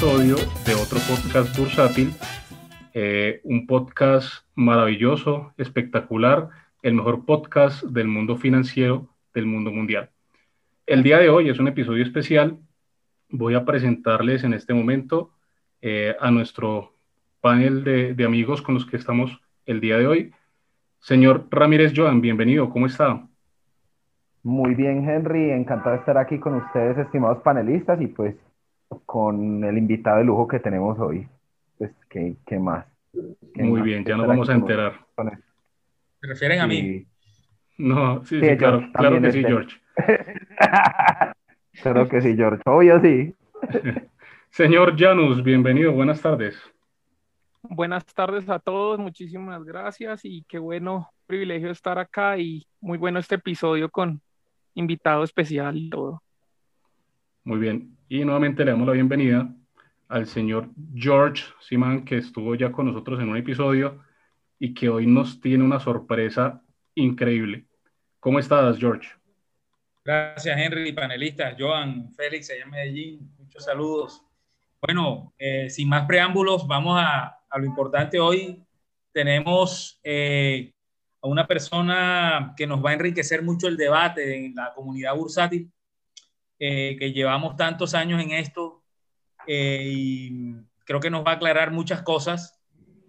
episodio de otro podcast bursátil, eh, un podcast maravilloso, espectacular, el mejor podcast del mundo financiero, del mundo mundial. El día de hoy es un episodio especial. Voy a presentarles en este momento eh, a nuestro panel de, de amigos con los que estamos el día de hoy. Señor Ramírez Joan, bienvenido, ¿cómo está? Muy bien, Henry, encantado de estar aquí con ustedes, estimados panelistas, y pues con el invitado de lujo que tenemos hoy. Pues, ¿qué, qué más? Muy bien, ya nos vamos a enterar. ¿Se refieren a mí? No, sí, sí, claro, claro que sí, George. claro que sí, George, obvio sí. Señor Janus, bienvenido, buenas tardes. Buenas tardes a todos, muchísimas gracias y qué bueno privilegio estar acá y muy bueno este episodio con invitado especial y todo. Muy bien, y nuevamente le damos la bienvenida al señor George Simán, que estuvo ya con nosotros en un episodio y que hoy nos tiene una sorpresa increíble. ¿Cómo estás, George? Gracias, Henry, panelistas. Joan, Félix, allá en Medellín, muchos saludos. Bueno, eh, sin más preámbulos, vamos a, a, lo importante hoy. Tenemos eh, a una persona que nos va a enriquecer mucho el debate en la comunidad bursátil, eh, que llevamos tantos años en esto eh, y creo que nos va a aclarar muchas cosas.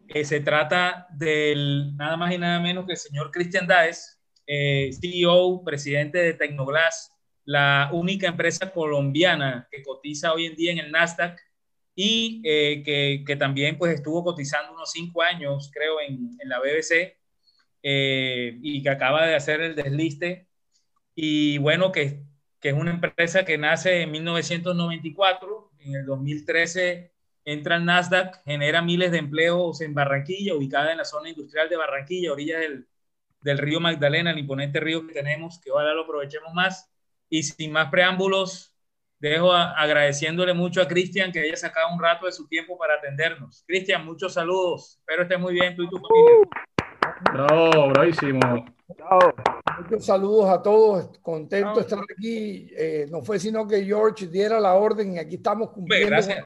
Eh, se trata del nada más y nada menos que el señor Cristian Daes, CEO, presidente de Tecnoglass, la única empresa colombiana que cotiza hoy en día en el Nasdaq y que, que, también pues estuvo cotizando unos cinco años, creo, en, en la BBC eh, y que acaba de hacer el desliste. Y bueno, que, que, es una empresa que nace en 1994, en el 2013 entra al Nasdaq, genera miles de empleos en Barranquilla, ubicada en la zona industrial de Barranquilla, orilla del, del río Magdalena, el imponente río que tenemos, que ojalá lo aprovechemos más. Y sin más preámbulos, dejo agradeciéndole mucho a Cristian que haya sacado un rato de su tiempo para atendernos. Cristian, muchos saludos. Espero estés muy bien tú y tu familia. Bravo, bravísimo. Muchos saludos a todos, contento de estar aquí. Eh, no fue sino que George diera la orden y aquí estamos cumpliendo. Gracias.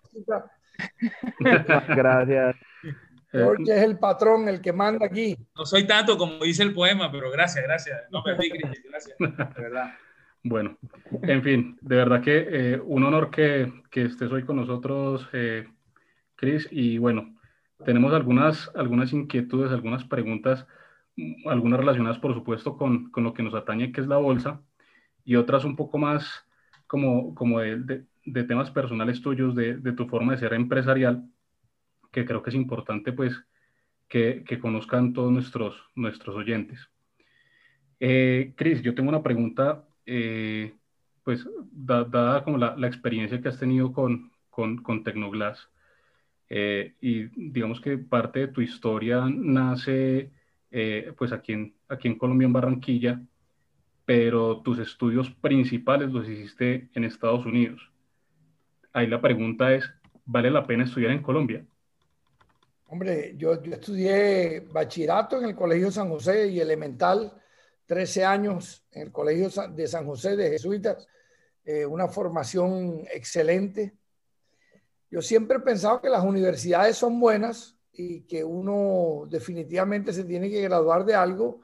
gracias. George es el patrón, el que manda aquí. No soy tanto como dice el poema, pero gracias, gracias. No me gracias, de verdad. Bueno, en fin, de verdad que eh, un honor que, que, estés hoy con nosotros, eh, Chris, y bueno, tenemos algunas, algunas inquietudes, algunas preguntas, algunas relacionadas, por supuesto, con, con, lo que nos atañe, que es la bolsa, y otras un poco más como, como de, de, temas personales tuyos, de, de, tu forma de ser empresarial, que creo que es importante, pues, que, que conozcan todos nuestros, nuestros oyentes. Eh, Cris, yo tengo una pregunta, eh, pues, dada como la, la, experiencia que has tenido con, con, con Tecnoglass. Eh, y digamos que parte de tu historia nace eh, pues aquí en, aquí en Colombia, en Barranquilla, pero tus estudios principales los hiciste en Estados Unidos. Ahí la pregunta es, ¿vale la pena estudiar en Colombia? Hombre, yo, yo estudié bachillerato en el Colegio San José y elemental, 13 años en el Colegio de San José de Jesuitas, eh, una formación excelente yo siempre he pensado que las universidades son buenas y que uno definitivamente se tiene que graduar de algo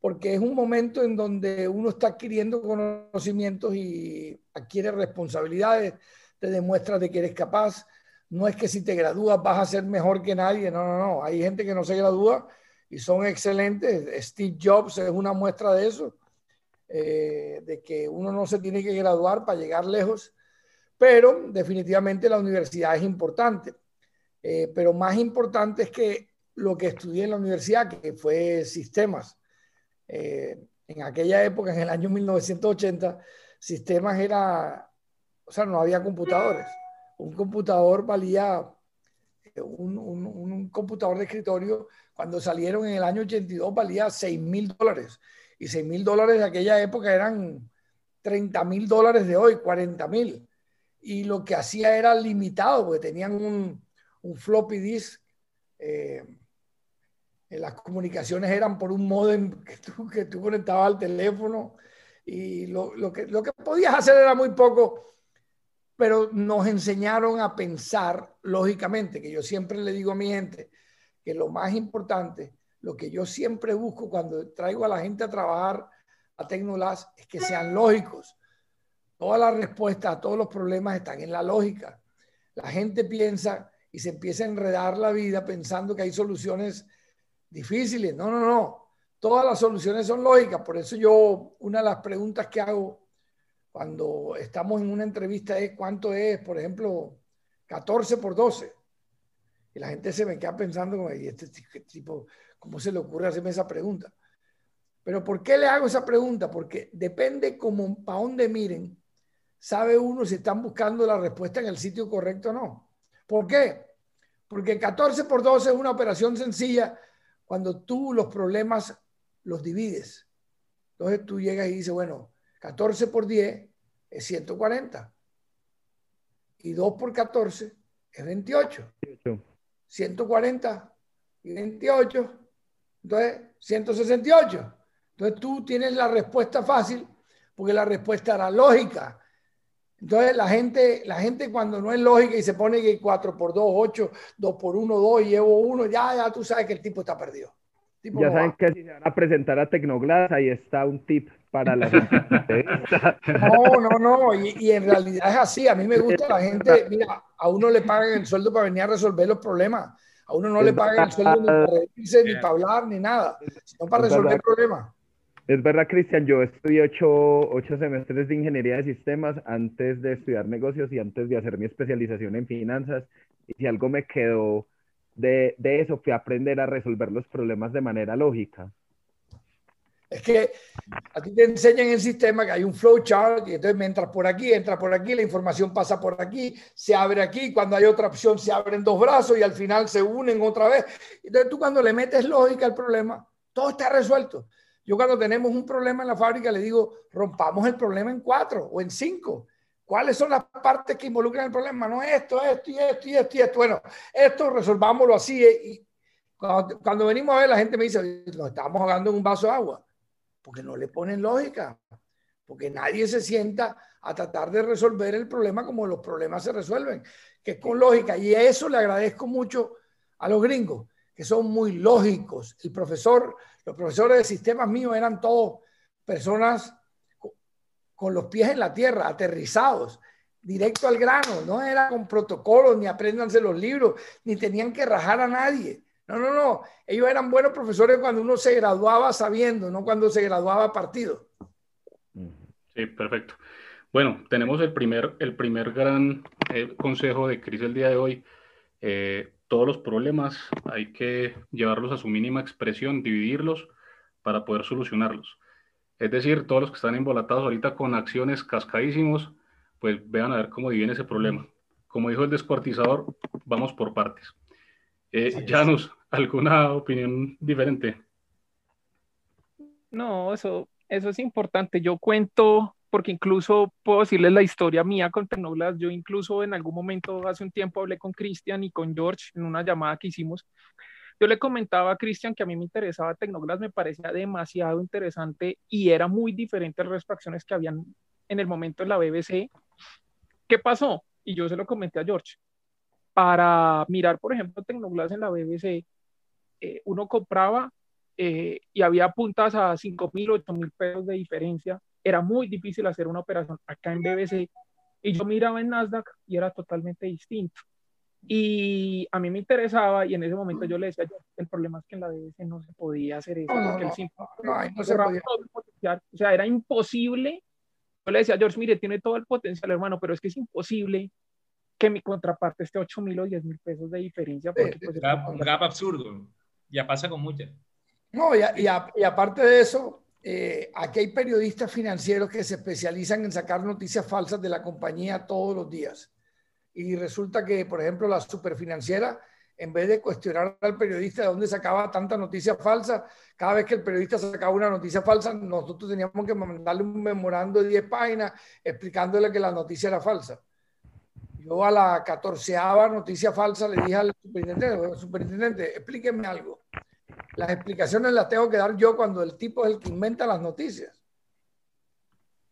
porque es un momento en donde uno está adquiriendo conocimientos y adquiere responsabilidades, te demuestras de que eres capaz. No es que si te gradúas vas a ser mejor que nadie, no, no, no. Hay gente que no se gradúa y son excelentes. Steve Jobs es una muestra de eso, eh, de que uno no se tiene que graduar para llegar lejos pero definitivamente la universidad es importante. Eh, pero más importante es que lo que estudié en la universidad, que fue sistemas. Eh, en aquella época, en el año 1980, sistemas era, o sea, no había computadores. Un computador valía, eh, un, un, un computador de escritorio, cuando salieron en el año 82, valía 6 mil dólares. Y 6 mil dólares de aquella época eran 30 mil dólares de hoy, 40 mil y lo que hacía era limitado, porque tenían un, un floppy disk. Eh, las comunicaciones eran por un modem que tú, que tú conectabas al teléfono y lo, lo, que, lo que podías hacer era muy poco. pero nos enseñaron a pensar lógicamente, que yo siempre le digo a mi gente que lo más importante, lo que yo siempre busco cuando traigo a la gente a trabajar a Tecnolas es que sean lógicos. Todas las respuestas a todos los problemas están en la lógica. La gente piensa y se empieza a enredar la vida pensando que hay soluciones difíciles. No, no, no. Todas las soluciones son lógicas. Por eso yo, una de las preguntas que hago cuando estamos en una entrevista es cuánto es, por ejemplo, 14 por 12. Y la gente se me queda pensando, como, este tipo, ¿cómo se le ocurre hacerme esa pregunta? Pero ¿por qué le hago esa pregunta? Porque depende como para dónde miren, sabe uno si están buscando la respuesta en el sitio correcto o no. ¿Por qué? Porque 14 por 12 es una operación sencilla cuando tú los problemas los divides. Entonces tú llegas y dices, bueno, 14 por 10 es 140. Y 2 por 14 es 28. 140 y 28. Entonces, 168. Entonces tú tienes la respuesta fácil porque la respuesta era lógica. Entonces la gente, la gente cuando no es lógica y se pone que 4 por 2, 8, 2 por 1, 2, llevo 1, ya, ya tú sabes que el tipo está perdido. ya saben que si se van a presentar a Tecnoglass, ahí está un tip para la gente. No, no, no, y, y, en realidad es así. A mí me gusta la gente, mira, a uno le pagan el sueldo para venir a resolver los problemas. A uno no le pagan el sueldo ni para reírse, ni para hablar, ni nada, sino para resolver problemas. Es verdad, Cristian, yo estudié ocho, ocho, semestres de ingeniería de sistemas antes de estudiar negocios y antes de hacer mi especialización en finanzas. Y si algo me quedó de, de eso fue aprender a resolver los problemas de manera lógica. Es que a ti te enseñan en el sistema que hay un flowchart y entonces me entras por aquí, entra por aquí, la información pasa por aquí, se abre aquí, cuando hay otra opción se abren dos brazos y al final se unen otra vez. Entonces tú cuando le metes lógica al problema, todo está resuelto. Yo cuando tenemos un problema en la fábrica le digo, rompamos el problema en cuatro o en cinco. ¿Cuáles son las partes que involucran el problema? No esto, esto y esto y esto y esto. Bueno, esto resolvámoslo así. Y cuando, cuando venimos a ver, la gente me dice, nos estamos ahogando en un vaso de agua porque no le ponen lógica, porque nadie se sienta a tratar de resolver el problema como los problemas se resuelven, que es con lógica. Y eso le agradezco mucho a los gringos, que son muy lógicos. El profesor, los profesores de sistemas míos eran todos personas con los pies en la tierra, aterrizados, directo al grano, no era con protocolos, ni apréndanse los libros, ni tenían que rajar a nadie. No, no, no. Ellos eran buenos profesores cuando uno se graduaba sabiendo, no cuando se graduaba partido. Sí, perfecto. Bueno, tenemos el primer, el primer gran eh, consejo de Cris el día de hoy. Eh, todos los problemas hay que llevarlos a su mínima expresión, dividirlos para poder solucionarlos. Es decir, todos los que están embolatados ahorita con acciones cascadísimos, pues vean a ver cómo dividen ese problema. Como dijo el descuartizador, vamos por partes. Eh, Janus, ¿alguna opinión diferente? No, eso, eso es importante. Yo cuento, porque incluso puedo decirles la historia mía con Tecnoglas. Yo incluso en algún momento, hace un tiempo, hablé con Cristian y con George en una llamada que hicimos. Yo le comentaba a Cristian que a mí me interesaba Tecnoglas, me parecía demasiado interesante y era muy diferente a las acciones que habían en el momento en la BBC. ¿Qué pasó? Y yo se lo comenté a George para mirar, por ejemplo, Tecnoglass en la BBC, eh, uno compraba eh, y había puntas a 5 mil, 8 mil pesos de diferencia. Era muy difícil hacer una operación acá en BBC. Y yo miraba en Nasdaq y era totalmente distinto. Y a mí me interesaba y en ese momento yo le decía, el problema es que en la BBC no se podía hacer eso, porque el simple no, se podía. O sea, era imposible. Yo le decía, George, mire, tiene todo el potencial, hermano, pero es que es imposible que mi contraparte esté 8 mil o 10 mil pesos de diferencia. Porque, pues, un gap absurdo. Ya pasa con muchas. No, y, y, y aparte de eso, eh, aquí hay periodistas financieros que se especializan en sacar noticias falsas de la compañía todos los días. Y resulta que, por ejemplo, la superfinanciera, en vez de cuestionar al periodista de dónde sacaba tanta noticia falsa, cada vez que el periodista sacaba una noticia falsa, nosotros teníamos que mandarle un memorando de 10 páginas explicándole que la noticia era falsa. Yo a la catorceava noticia falsa le dije al superintendente, superintendente, explíqueme algo. Las explicaciones las tengo que dar yo cuando el tipo es el que inventa las noticias.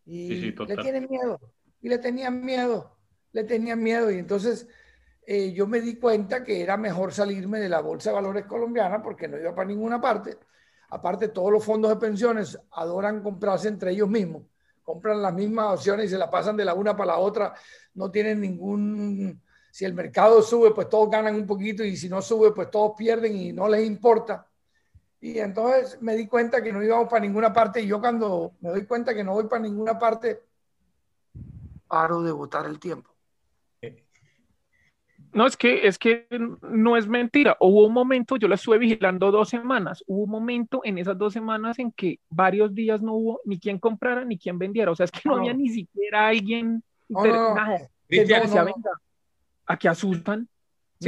Y le tienen miedo. Y le tenían miedo. le tenían miedo y entonces eh, yo me di cuenta que era mejor salirme de la Bolsa de Valores colombiana porque no iba para ninguna parte. Aparte, todos los fondos de pensiones adoran comprarse entre ellos mismos. Compran las mismas opciones y se la pasan de la una para la otra. No tienen ningún... Si el mercado sube, pues todos ganan un poquito y si no sube, pues todos pierden y no les importa. Y entonces me di cuenta que no íbamos para ninguna parte y yo cuando me doy cuenta que no voy para ninguna parte, paro de votar el tiempo. No, es que, es que no es mentira. Hubo un momento, yo la estuve vigilando dos semanas, hubo un momento en esas dos semanas en que varios días no hubo ni quien comprara ni quien vendiera. O sea, es que no, había ni siquiera alguien. No, no, nada. a que asustan.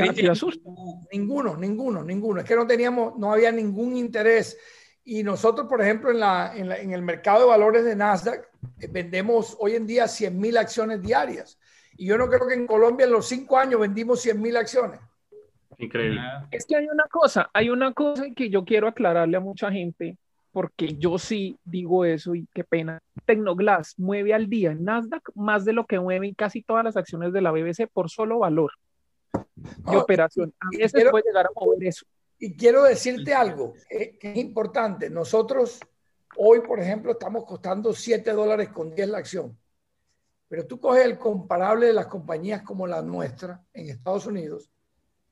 Asustan. Ninguno, ninguno, ninguno. Es que no teníamos, no había ningún interés. Y nosotros, por ejemplo, en, la, en, la, en el mercado de valores de Nasdaq, eh, vendemos hoy en día 100 mil acciones diarias. Y yo no creo que en Colombia en los cinco años vendimos 100 mil acciones. Increíble. Es que hay una cosa, hay una cosa que yo quiero aclararle a mucha gente, porque yo sí digo eso y qué pena. Tecnoglass mueve al día en Nasdaq más de lo que mueven casi todas las acciones de la BBC por solo valor de operación. A veces puede llegar a mover eso. Y quiero decirte algo que, que es importante. Nosotros hoy, por ejemplo, estamos costando 7 dólares con 10 la acción. Pero tú coges el comparable de las compañías como la nuestra en Estados Unidos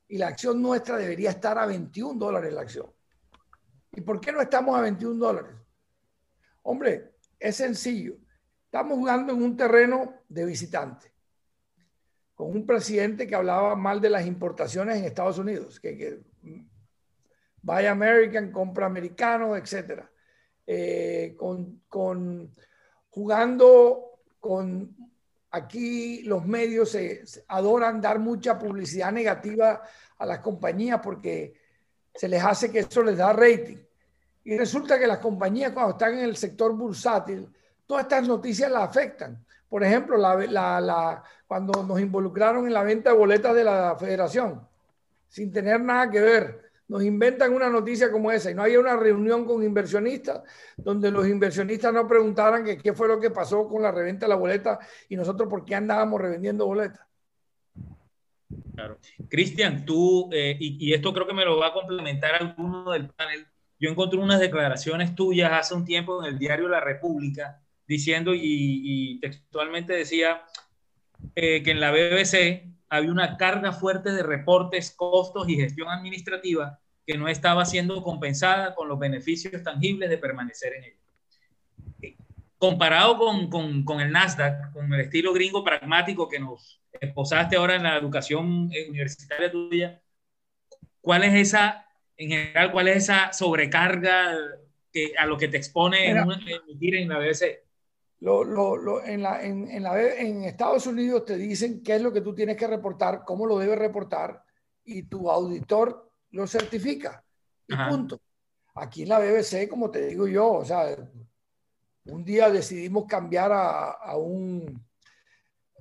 y la acción nuestra debería estar a 21 dólares la acción. ¿Y por qué no estamos a 21 dólares? Hombre, es sencillo. Estamos jugando en un terreno de visitante, con un presidente que hablaba mal de las importaciones en Estados Unidos, que, que Buy American, compra americano, etc. Eh, con, con, jugando con aquí los medios se, adoran dar mucha publicidad negativa a las compañías porque se les hace que eso les da rating. Y resulta que las compañías cuando están en el sector bursátil, todas estas noticias las afectan. Por ejemplo, la, cuando nos involucraron en la venta de boletas de la federación, sin tener nada que ver nos inventan una noticia como esa y no había una reunión con inversionistas donde los inversionistas no preguntaran qué fue lo que pasó con la reventa de la boleta y nosotros por qué andábamos revendiendo boletas. Claro. Cristian, tú, eh, y, esto creo que me lo va a complementar alguno del panel, yo encontré unas declaraciones tuyas hace un tiempo en el diario La República diciendo y, textualmente decía eh, que en la BBC había una carga fuerte de reportes, costos y gestión administrativa que no estaba siendo compensada con los beneficios tangibles de permanecer en ella. Comparado con, con, con, el Nasdaq, con el estilo gringo pragmático que nos esposaste ahora en la educación universitaria tuya, ¿cuál es esa, en general, cuál es esa sobrecarga que, a lo que te expone en, en la BBC? Lo, lo, lo, en, la, en, en, la, en Estados Unidos te dicen qué es lo que tú tienes que reportar, cómo lo debes reportar, y tu auditor lo certifica. Y punto. Aquí en la BBC, como te digo yo, o sea, un día decidimos cambiar a, a un...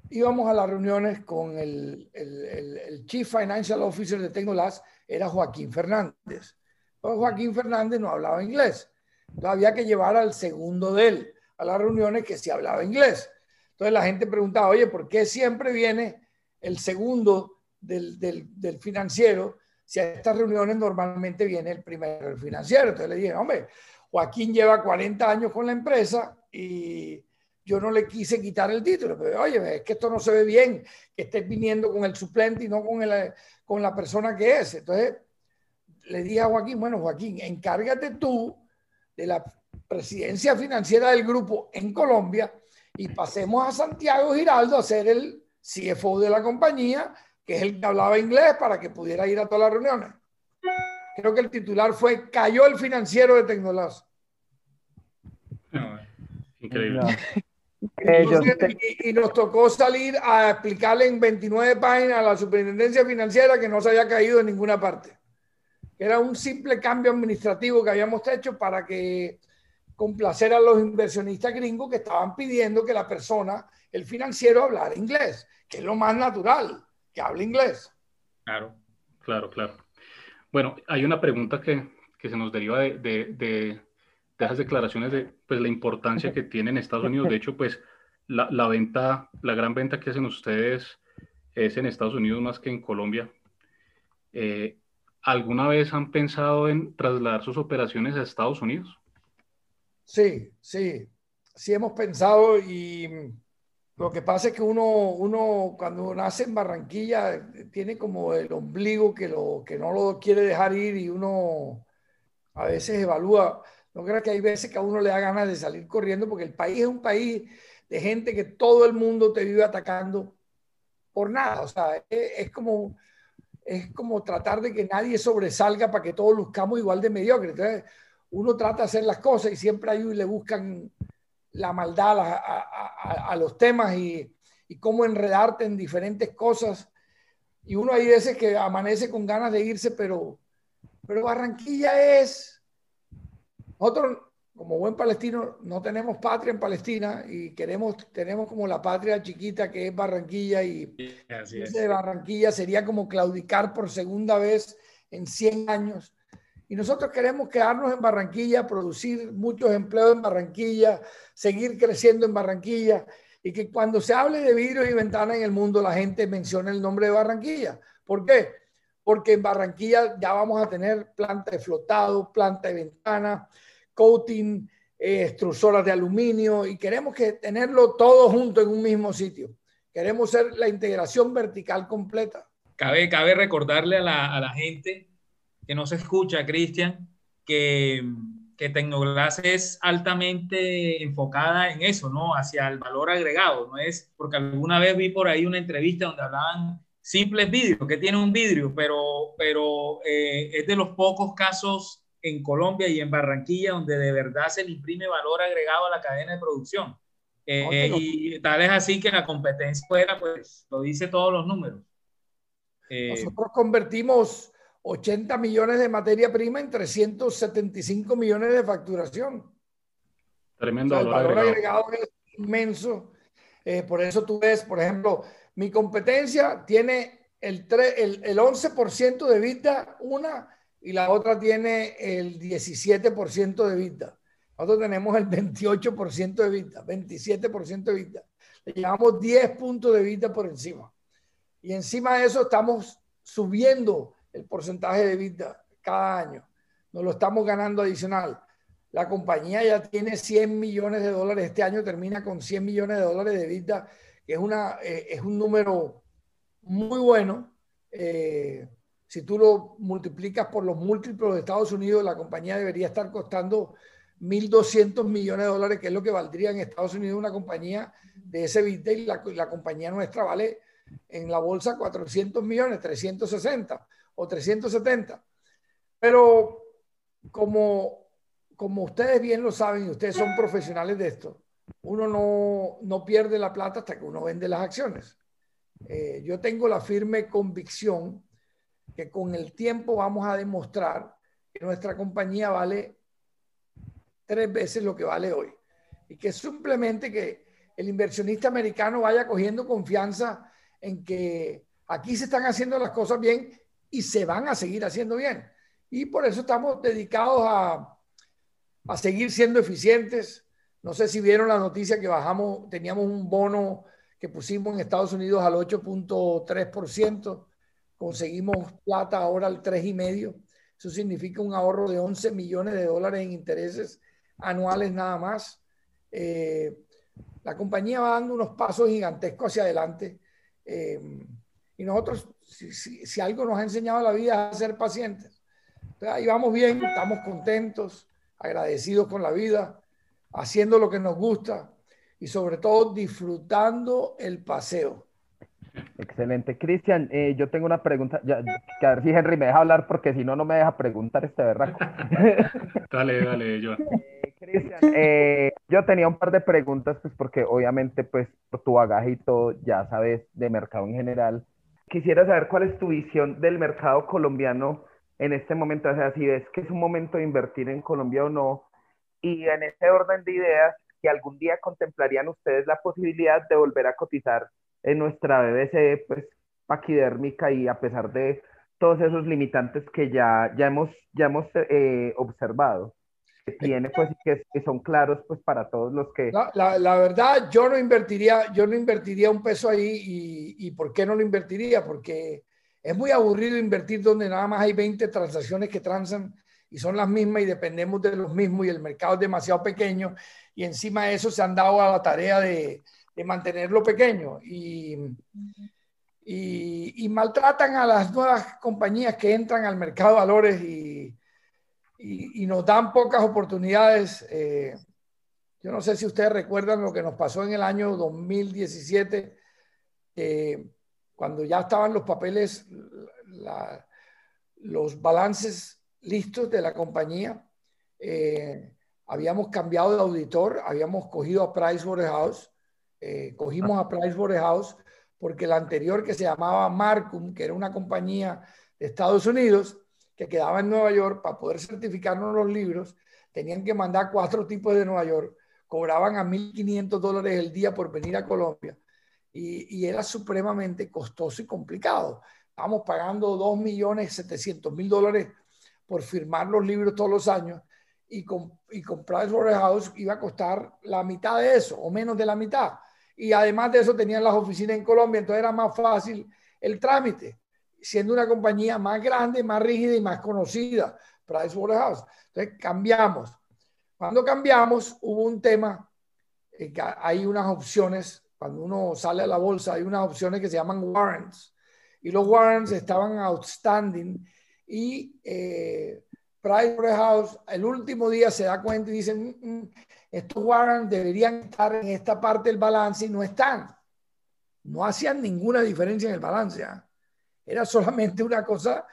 Íbamos a las reuniones con el, el, el, Chief Financial Officer de Tecnolabs, era Joaquín Fernández. Entonces Joaquín Fernández no hablaba inglés. Entonces había que llevar al segundo de él a las reuniones que sí hablaba inglés. Entonces la gente preguntaba, oye, ¿por qué siempre viene el segundo del, del, del financiero si a estas reuniones normalmente viene el primero, el financiero. Entonces le dije, hombre, Joaquín lleva 40 años con la empresa y yo no le quise quitar el título. Pero, oye, es que esto no se ve bien, que estés viniendo con el suplente y no con, el, con la persona que es. Entonces le dije a Joaquín, bueno, Joaquín, encárgate tú de la presidencia financiera del grupo en Colombia y pasemos a Santiago Giraldo a ser el CFO de la compañía que es el que hablaba inglés para que pudiera ir a todas las reuniones. Creo que el titular fue Cayó el financiero de Tecnolas. increíble. y, nos tocó salir a explicarle en 29 páginas a la superintendencia financiera que no se había caído en ninguna parte. Era un simple cambio administrativo que habíamos hecho para que complacer a los inversionistas gringos que estaban pidiendo que la persona, el financiero, hablara inglés, que es lo más natural que hable inglés. Claro, claro, claro. Bueno, hay una pregunta que, que se nos deriva de, de, de, esas declaraciones de pues, la importancia que tiene en Estados Unidos. De hecho, pues la, la, venta, la gran venta que hacen ustedes es en Estados Unidos más que en Colombia. Eh, ¿Alguna vez han pensado en trasladar sus operaciones a Estados Unidos? Sí, sí, sí hemos pensado y lo que pasa es que uno, uno cuando nace en Barranquilla tiene como el ombligo que, lo, que no lo quiere dejar ir y uno a veces evalúa. No creo que hay veces que a uno le da ganas de salir corriendo porque el país es un país de gente que todo el mundo te vive atacando por nada. O sea, es, como, es como tratar de que nadie sobresalga para que todos luzcamos igual de mediocre. Entonces, uno trata de hacer las cosas y siempre hay le buscan la maldad a, los temas y, y, cómo enredarte en diferentes cosas. Y uno hay veces que amanece con ganas de irse, pero, pero Barranquilla es... Nosotros, como buen palestino, no tenemos patria en Palestina y queremos, tenemos como la patria chiquita que es Barranquilla y de Barranquilla sería como claudicar por segunda vez en 100 años. Y nosotros queremos quedarnos en Barranquilla, producir muchos empleos en Barranquilla, seguir creciendo en Barranquilla y que cuando se hable de vidrios y ventanas en el mundo la gente mencione el nombre de Barranquilla. ¿Por qué? Porque en Barranquilla ya vamos a tener planta de flotado, planta de ventana, coating, eh, extrusoras de aluminio y queremos que tenerlo todo junto en un mismo sitio. Queremos ser la integración vertical completa. Cabe, cabe recordarle a la, a la gente que no se escucha, Cristian, que, que Tecnoglass es altamente enfocada en eso, ¿no? Hacia el valor agregado, ¿no? Es porque alguna vez vi por ahí una entrevista donde hablaban simples vidrios, que tiene un vidrio, pero, pero eh, es de los pocos casos en Colombia y en Barranquilla donde de verdad se le imprime valor agregado a la cadena de producción. Eh, y tal es así que la competencia fuera, pues lo dice todos los números. Eh, Nosotros convertimos 80 millones de materia prima en 375 millones de facturación. Tremendo el valor agregado. es inmenso. Eh, por eso tú ves, por ejemplo, mi competencia tiene el, el, el 11% de vida, una, y la otra tiene el 17% de vida. Nosotros tenemos el 28% de vida, 27% de vida. Le llevamos 10 puntos de vida por encima. Y encima de eso estamos subiendo el porcentaje de vida cada año. Nos lo estamos ganando adicional. La compañía ya tiene 100 millones de dólares. Este año termina con 100 millones de dólares de vida, que es, una, eh, es un número muy bueno. Eh, si tú lo multiplicas por los múltiplos de Estados Unidos, la compañía debería estar costando 1.200 millones de dólares, que es lo que valdría en Estados Unidos una compañía de ese vida y la, la compañía nuestra vale en la bolsa 400 millones, 360 o 370. Pero como, como ustedes bien lo saben y ustedes son profesionales de esto, uno no, no pierde la plata hasta que uno vende las acciones. Eh, yo tengo la firme convicción que con el tiempo vamos a demostrar que nuestra compañía vale tres veces lo que vale hoy. Y que simplemente que el inversionista americano vaya cogiendo confianza en que aquí se están haciendo las cosas bien y se van a seguir haciendo bien. Y por eso estamos dedicados a, a seguir siendo eficientes. No sé si vieron la noticia que bajamos, teníamos un bono que pusimos en Estados Unidos al 8.3%, conseguimos plata ahora al 3,5%. Eso significa un ahorro de 11 millones de dólares en intereses anuales nada más. Eh, la compañía va dando unos pasos gigantescos hacia adelante. Eh, y nosotros, si, algo nos ha enseñado la vida es a ser pacientes. Entonces, ahí vamos bien, estamos contentos, agradecidos con la vida, haciendo lo que nos gusta y sobre todo disfrutando el paseo. Excelente. Cristian, eh, yo tengo una pregunta, ya, que a ver si Henry me deja hablar porque si no, no me deja preguntar este berraco. dale, dale, yo. Eh, Cristian, eh, yo tenía un par de preguntas, pues porque obviamente, pues por tu bagaje y todo, ya sabes de mercado en general, quisiera saber cuál es tu visión del mercado colombiano en este momento, o sea, si ves que es un momento de invertir en Colombia o no, y en ese orden de ideas, que algún día contemplarían ustedes la posibilidad de volver a cotizar en nuestra BBC, pues, paquidérmica y a pesar de todos esos limitantes que ya, ya hemos, ya hemos eh, observado. Que tiene, pues, que, que, son claros, pues, para todos los que... La, la, verdad, yo no invertiría, yo no invertiría un peso ahí y, y, ¿por qué no lo invertiría? Porque es muy aburrido invertir donde nada más hay 20 transacciones que transan y son las mismas y dependemos de los mismos y el mercado es demasiado pequeño y encima de eso se han dado a la tarea de, de mantenerlo pequeño y, y, y, maltratan a las nuevas compañías que entran al mercado de valores y, y nos dan pocas oportunidades. Eh, yo no sé si ustedes recuerdan lo que nos pasó en el año 2017, eh, cuando ya estaban los papeles, la, los balances listos de la compañía. Eh, habíamos cambiado de auditor, habíamos cogido a Pricewaterhouse, eh, cogimos a Pricewaterhouse porque la anterior que se llamaba Marcum, que era una compañía de Estados Unidos que quedaba en Nueva York, para poder certificarnos los libros, tenían que mandar cuatro tipos de Nueva York, cobraban a 1.500 dólares el día por venir a Colombia y, era supremamente costoso y complicado. Estábamos pagando 2.700.000 dólares por firmar los libros todos los años y con, y con Pricewaterhouse iba a costar la mitad de eso o menos de la mitad. Y además de eso tenían las oficinas en Colombia, entonces era más fácil el trámite, siendo una compañía más grande, más rígida y más conocida, Pricewaterhouse. Entonces cambiamos. Cuando cambiamos hubo un tema, eh, hay unas opciones, cuando uno sale a la bolsa hay unas opciones que se llaman warrants. Y los warrants estaban outstanding y eh, Pricewaterhouse el último día se da cuenta y dicen, mm, mm, estos warrants deberían estar en esta parte del balance y no están. No hacían ninguna diferencia en el balance. ¿ah? Era solamente una cosa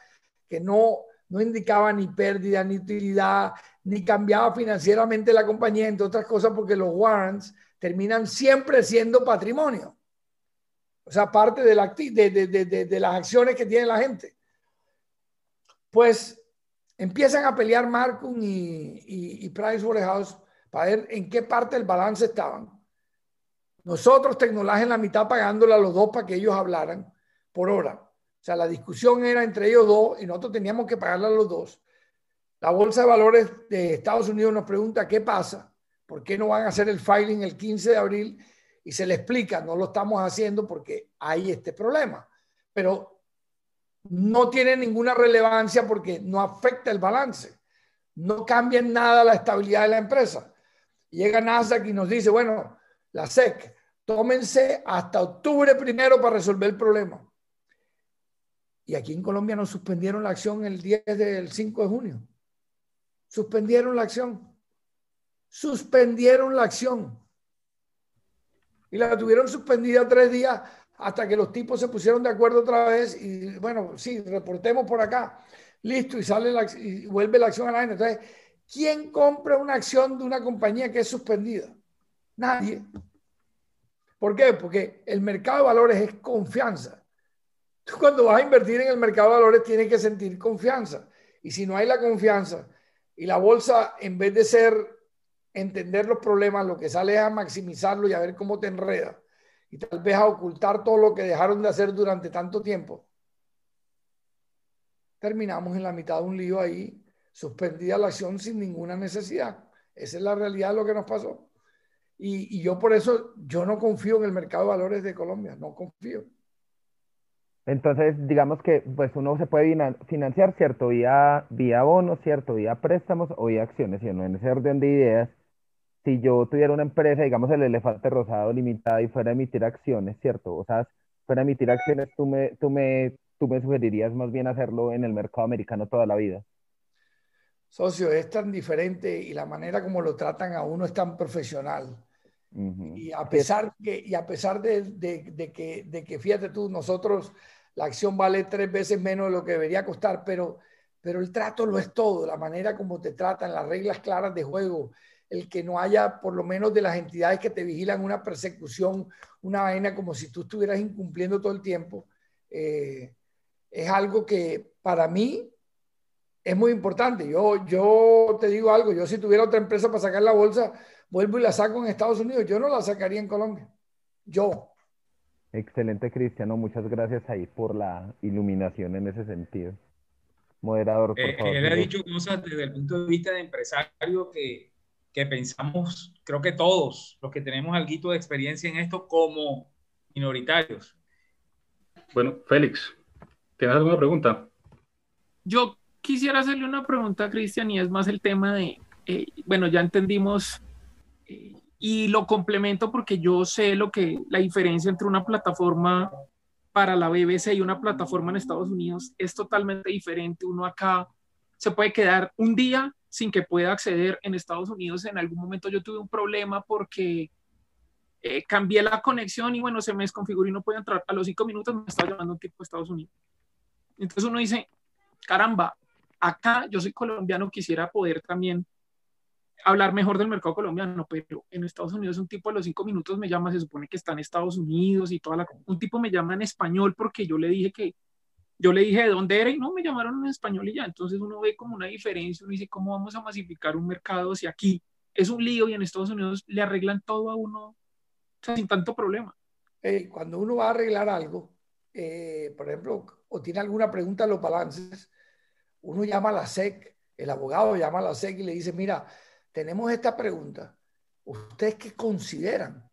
que no, no indicaba ni pérdida, ni utilidad, ni cambiaba financieramente la compañía, entre otras cosas porque los warrants terminan siempre siendo patrimonio. O sea, parte de, la, de, de, de, las acciones que tiene la gente pues empiezan a pelear Marcum y, y, y Pricewaterhouse para ver en qué parte del balance estaban. Nosotros, Tecnolaje, en la mitad pagándole a los dos para que ellos hablaran por hora. Sea, la discusión era entre ellos dos y nosotros teníamos que pagarle a los dos. La Bolsa de Valores de Estados Unidos nos pregunta qué pasa, por qué no van a hacer el filing el 15 de abril y se le explica, no lo estamos haciendo porque hay este problema. Pero no tiene ninguna relevancia porque no afecta el balance, no cambia en nada la estabilidad de la empresa. Llega Nasdaq y nos dice, bueno, la SEC, tómense hasta octubre primero para resolver el problema. Y aquí en Colombia nos suspendieron la acción el 10 del 5 de junio. Suspendieron la acción. Suspendieron la acción. Y la tuvieron suspendida tres días hasta que los tipos se pusieron de acuerdo otra vez y bueno, sí, reportemos por acá, listo, y sale la, y vuelve la acción a la gente. Entonces, ¿quién compra una acción de una compañía que es suspendida? Nadie. ¿Por qué? Porque el mercado de valores es confianza. Tú cuando vas a invertir en el mercado de valores tienes que sentir confianza. Y si no hay la confianza y la bolsa, en vez de ser entender los problemas, lo que sale es a maximizarlo y a ver cómo te enreda y tal vez a ocultar todo lo que dejaron de hacer durante tanto tiempo. Terminamos en la mitad de un lío ahí, suspendida la acción sin ninguna necesidad. Esa es la realidad de lo que nos pasó. Y, yo por eso, yo no confío en el mercado de valores de Colombia, no confío. Entonces, digamos que pues uno se puede financiar, ¿cierto? Vía, vía bonos, ¿cierto? Vía préstamos o vía acciones, no en ese orden de ideas si yo tuviera una empresa, digamos el elefante rosado limitada y fuera a emitir acciones, ¿cierto? O sea, fuera a emitir acciones, tú me, tú me, tú me sugerirías más bien hacerlo en el mercado americano toda la vida. Socio, es tan diferente y la manera como lo tratan a uno es tan profesional. Y a pesar, que, y a pesar de, de, de, que, de que, fíjate tú, nosotros la acción vale tres veces menos de lo que debería costar, pero, pero el trato lo es todo, la manera como te tratan, las reglas claras de juego, el que no haya, por lo menos de las entidades que te vigilan, una persecución, una vaina como si tú estuvieras incumpliendo todo el tiempo, eh, es algo que para mí es muy importante. Yo, yo te digo algo, yo si tuviera otra empresa para sacar la bolsa, vuelvo y la saco en Estados Unidos, yo no la sacaría en Colombia. Yo. Excelente, Cristiano. Muchas gracias ahí por la iluminación en ese sentido. Moderador, por eh, favor. Él ha dicho cosas desde el punto de vista de empresario que, que pensamos, creo que todos los que tenemos algo de experiencia en esto como minoritarios. Bueno, Félix, ¿tienes alguna pregunta? Yo quisiera hacerle una pregunta a Cristian y es más el tema de, eh, bueno, ya entendimos eh, y lo complemento porque yo sé lo que la diferencia entre una plataforma para la BBC y una plataforma en Estados Unidos es totalmente diferente. Uno acá se puede quedar un día sin que pueda acceder en Estados Unidos. En algún momento yo tuve un problema porque eh, cambié la conexión y bueno, se me desconfiguró y no podía entrar. A los cinco minutos me estaba llamando un tipo de Estados Unidos. Entonces uno dice, caramba, acá yo soy colombiano, quisiera poder también hablar mejor del mercado colombiano, pero en Estados Unidos un tipo a los cinco minutos me llama, se supone que está en Estados Unidos y toda la... Un tipo me llama en español porque yo le dije que, yo le dije de dónde era y no, me llamaron en español y ya. Entonces uno ve como una diferencia, uno dice, ¿cómo vamos a masificar un mercado si aquí es un lío y en Estados Unidos le arreglan todo a uno sin tanto problema? cuando uno va a arreglar algo, eh, por ejemplo, o tiene alguna pregunta de los balances, uno llama a la SEC, el abogado llama a la SEC y le dice, mira, tenemos esta pregunta. ¿Ustedes qué consideran?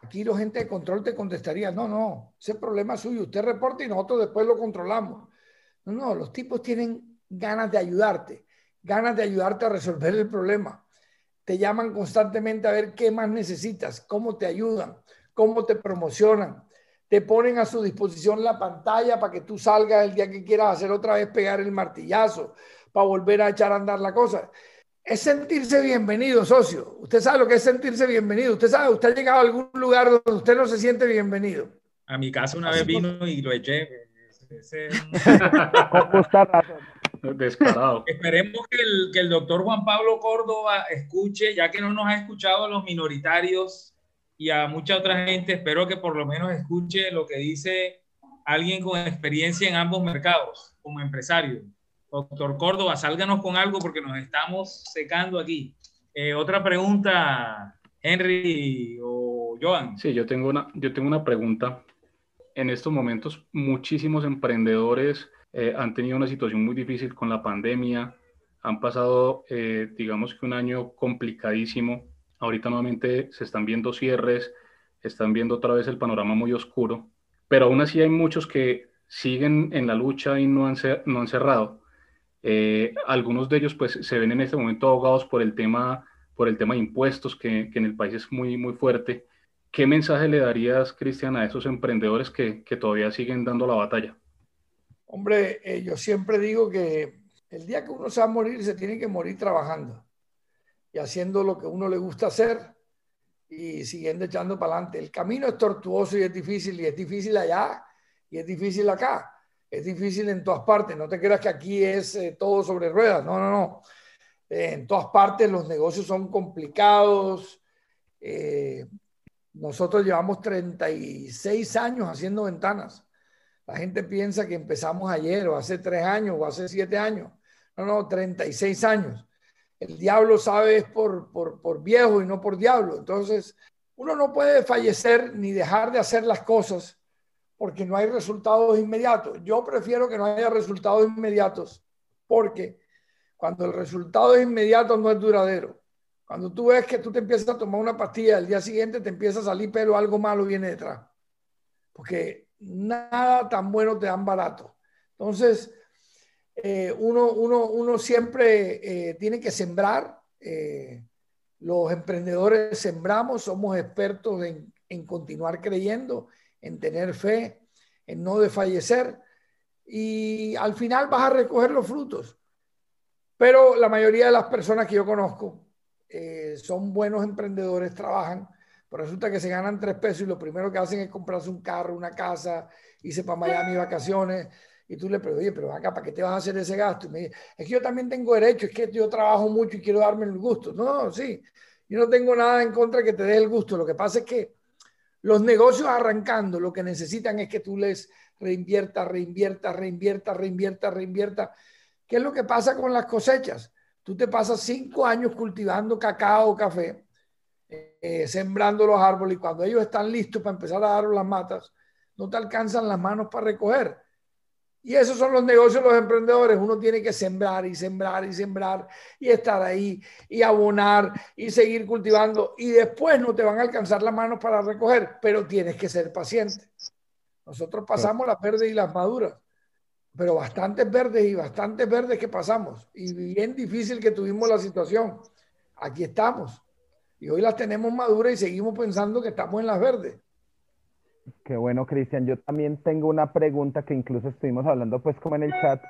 Aquí la gente de control te contestaría, no, no, ese problema es suyo, usted reporta y nosotros después lo controlamos. No, no, los tipos tienen ganas de ayudarte, ganas de ayudarte a resolver el problema. Te llaman constantemente a ver qué más necesitas, cómo te ayudan, cómo te promocionan. Te ponen a su disposición la pantalla para que tú salgas el día que quieras hacer otra vez pegar el martillazo, para volver a echar a andar la cosa es sentirse bienvenido, socio. Usted sabe lo que es sentirse bienvenido. Usted sabe, usted ha llegado a algún lugar donde usted no se siente bienvenido. A mi casa una vez vino y lo eché. Descarado. Esperemos que el, que el doctor Juan Pablo Córdoba escuche, ya que no nos ha escuchado a los minoritarios y a mucha otra gente, espero que por lo menos escuche lo que dice alguien con experiencia en ambos mercados, como empresario. Doctor Córdoba, sálganos con algo porque nos estamos secando aquí. Eh, otra pregunta, Henry o Joan. Sí, yo tengo una, yo tengo una pregunta. En estos momentos, muchísimos emprendedores eh, han tenido una situación muy difícil con la pandemia. Han pasado, eh, digamos que un año complicadísimo. Ahorita nuevamente se están viendo cierres, están viendo otra vez el panorama muy oscuro, pero aún así hay muchos que siguen en la lucha y no han, no han cerrado. Eh, algunos de ellos pues se ven en este momento ahogados por el tema, por el tema de impuestos que, que en el país es muy, muy fuerte. ¿Qué mensaje le darías, Cristian, a esos emprendedores que, que todavía siguen dando la batalla? Hombre, eh, yo siempre digo que el día que uno se va a morir, se tiene que morir trabajando y haciendo lo que uno le gusta hacer y siguiendo echando para adelante. El camino es tortuoso y es difícil, y es difícil allá y es difícil acá es difícil en todas partes. No te creas que aquí es eh, todo sobre ruedas. No, no, no. Eh, en todas partes los negocios son complicados. Eh, nosotros llevamos 36 años haciendo ventanas. La gente piensa que empezamos ayer o hace tres años o hace siete años. No, no, 36 años. El diablo sabe es por, por, por viejo y no por diablo. Entonces, uno no puede fallecer ni dejar de hacer las cosas porque no hay resultados inmediatos. Yo prefiero que no haya resultados inmediatos porque cuando el resultado es inmediato no es duradero. Cuando tú ves que tú te empiezas a tomar una pastilla, al día siguiente te empieza a salir pelo, algo malo viene detrás. Porque nada tan bueno te dan barato. Entonces, eh, uno, uno, uno, siempre eh, tiene que sembrar. Eh, los emprendedores sembramos, somos expertos en, en continuar creyendo en tener fe, en no desfallecer y al final vas a recoger los frutos. Pero la mayoría de las personas que yo conozco eh, son buenos emprendedores, trabajan, pero resulta que se ganan tres pesos y lo primero que hacen es comprarse un carro, una casa, irse para Miami vacaciones. Y tú le preguntas, oye, pero acá, ¿para qué te vas a hacer ese gasto? Y me dice, es que yo también tengo derecho, es que yo trabajo mucho y quiero darme el gusto. No, sí, yo no tengo nada en contra que te des el gusto. Lo que pasa es que los negocios arrancando lo que necesitan es que tú les reinviertas, reinviertas, reinviertas, reinviertas, reinviertas. ¿Qué es lo que pasa con las cosechas? Tú te pasas cinco años cultivando cacao café, eh, sembrando los árboles y cuando ellos están listos para empezar a dar las matas, no te alcanzan las manos para recoger. Y esos son los negocios de los emprendedores. Uno tiene que sembrar y sembrar y sembrar y estar ahí y abonar y seguir cultivando. Y después no te van a alcanzar las manos para recoger, pero tienes que ser paciente. Nosotros pasamos las verdes y las maduras, pero bastantes verdes y bastantes verdes que pasamos. Y bien difícil que tuvimos la situación. Aquí estamos. Y hoy las tenemos maduras y seguimos pensando que estamos en las verdes. Qué bueno, Cristian. Yo también tengo una pregunta que incluso estuvimos hablando pues como en el chat.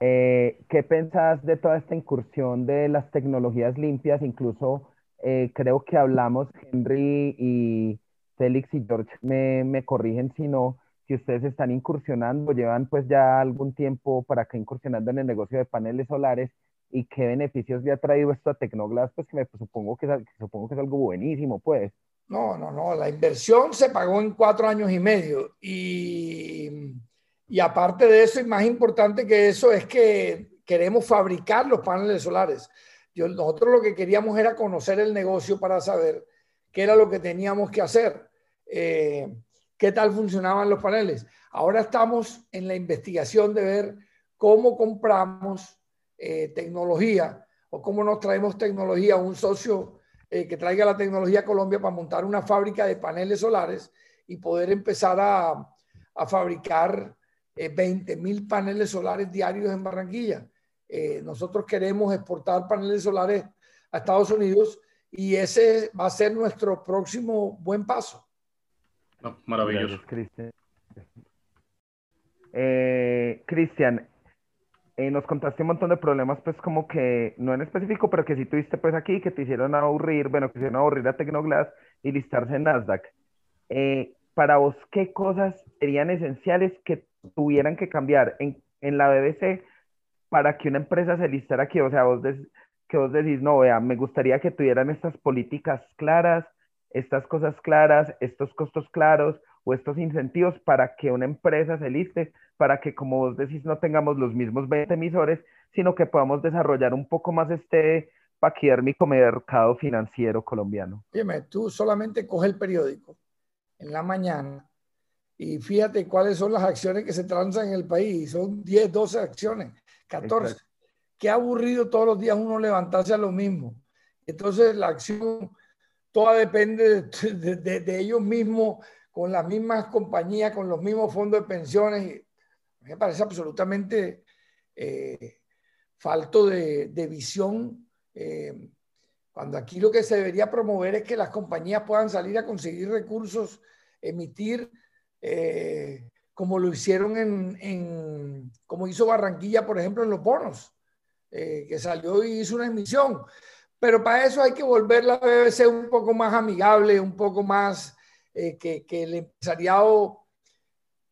Eh, ¿Qué pensás de toda esta incursión de las tecnologías limpias? Incluso eh, creo que hablamos, Henry y Félix y George me, me corrigen si no, si ustedes están incursionando, llevan pues ya algún tiempo para acá incursionando en el negocio de paneles solares y qué beneficios le ha traído esto a Tecnoglass, pues que me supongo que, supongo que es algo buenísimo, pues. No, no, no. La inversión se pagó en cuatro años y medio. Y, y aparte de eso, y más importante que eso, es que queremos fabricar los paneles solares. Yo, nosotros lo que queríamos era conocer el negocio para saber qué era lo que teníamos que hacer, eh, qué tal funcionaban los paneles. Ahora estamos en la investigación de ver cómo compramos eh, tecnología o cómo nos traemos tecnología a un socio eh, que traiga la tecnología a Colombia para montar una fábrica de paneles solares y poder empezar a, fabricar 20 eh, mil paneles solares diarios en Barranquilla. Eh, nosotros queremos exportar paneles solares a Estados Unidos y ese va a ser nuestro próximo buen paso. maravilloso. Cristian, eh, nos contaste un montón de problemas, pues como que, no en específico, pero que sí tuviste pues aquí, que te hicieron aburrir, bueno, que hicieron aburrir a Tecnoglass y listarse en Nasdaq. Eh, para vos, ¿qué cosas serían esenciales que tuvieran que cambiar en, en, la BBC para que una empresa se listara aquí? O sea, vos que vos decís, no, vea, me gustaría que tuvieran estas políticas claras, estas cosas claras, estos costos claros o estos incentivos para que una empresa se liste para que, como vos decís, no tengamos los mismos 20 emisores, sino que podamos desarrollar un poco más este paquidermico mercado financiero colombiano. Dime, tú solamente coge el periódico en la mañana y fíjate cuáles son las acciones que se transan en el país. Son 10, 12 acciones, 14. Qué aburrido todos los días uno levantarse a lo mismo. Entonces la acción toda depende de, ellos mismos, con las mismas compañías, con los mismos fondos de pensiones me parece absolutamente eh, falto de, visión. Eh, cuando aquí lo que se debería promover es que las compañías puedan salir a conseguir recursos, emitir, eh, como lo hicieron en, como hizo Barranquilla, por ejemplo, en los bonos, que salió y hizo una emisión. Pero para eso hay que volver la BBC un poco más amigable, un poco más que, que el empresariado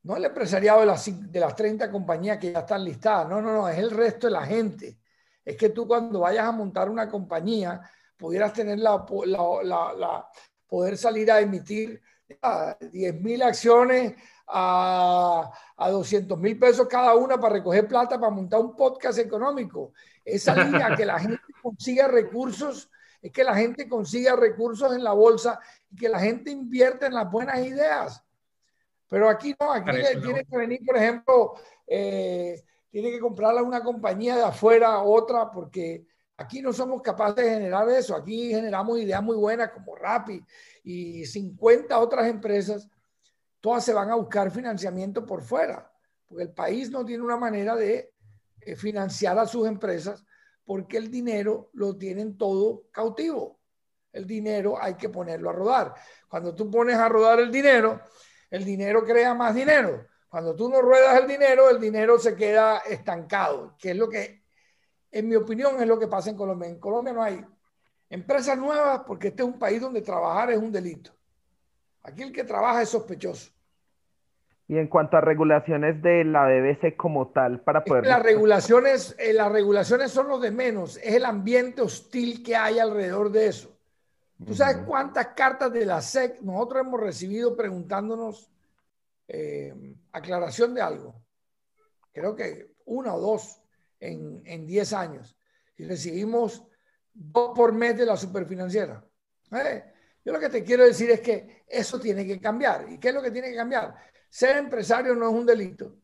no el empresariado de las, de las 30 compañías que ya están listadas, no, no, no, es el resto de la gente. Es que tú cuando vayas a montar una compañía, pudieras tener la, poder salir a emitir 10 mil acciones a, a 200 mil pesos cada una para recoger plata para montar un podcast económico. Esa línea que la gente consiga recursos, es que la gente consiga recursos en la bolsa y que la gente invierta en las buenas ideas. Pero aquí no, aquí tiene que venir, por ejemplo, eh, tiene que comprarla una compañía de afuera, otra, porque aquí no somos capaces de generar eso. Aquí generamos ideas muy buenas como Rappi y 50 otras empresas. Todas se van a buscar financiamiento por fuera, porque el país no tiene una manera de eh, financiar a sus empresas porque el dinero lo tienen todo cautivo. El dinero hay que ponerlo a rodar. Cuando tú pones a rodar el dinero, el dinero crea más dinero. Cuando tú no ruedas el dinero, el dinero se queda estancado, que es lo que, en mi opinión, es lo que pasa en Colombia. En Colombia no hay empresas nuevas porque este es un país donde trabajar es un delito. Aquí el que trabaja es sospechoso. Y en cuanto a regulaciones de la BBC como tal, para poder... las, regulaciones, eh, las regulaciones son lo de menos, es el ambiente hostil que hay alrededor de eso. ¿Tú sabes cuántas cartas de la SEC nosotros hemos recibido preguntándonos eh, aclaración de algo? Creo que una o dos en 10 años. Y recibimos dos por mes de la superfinanciera. ¿Eh? Yo lo que te quiero decir es que eso tiene que cambiar. ¿Y qué es lo que tiene que cambiar? Ser empresario no es un delito.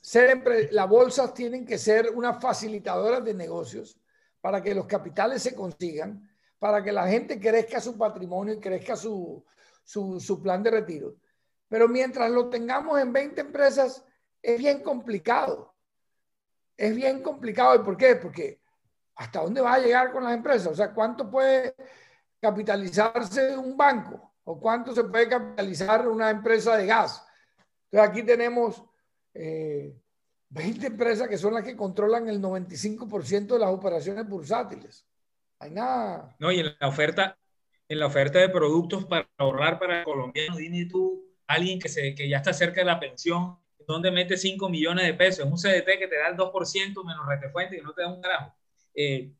ser las bolsas tienen que ser unas facilitadoras de negocios para que los capitales se consigan, para que la gente crezca su patrimonio y crezca su, su, su plan de retiro. Pero mientras lo tengamos en 20 empresas, es bien complicado. Es bien complicado. ¿Y por qué? Porque ¿hasta dónde va a llegar con las empresas? O sea, ¿cuánto puede capitalizarse un banco? ¿O cuánto se puede capitalizar una empresa de gas? Entonces aquí tenemos 20 eh, empresas que son las que controlan el 95% de las operaciones bursátiles. Hay nada. No, y en la oferta, en la oferta de productos para ahorrar para el colombiano, dime tú, alguien que, se, que ya está cerca de la pensión, ¿dónde mete 5 millones de pesos? Es un CDT que te da el 2% menos retefuente y no te da un carajo. Eh,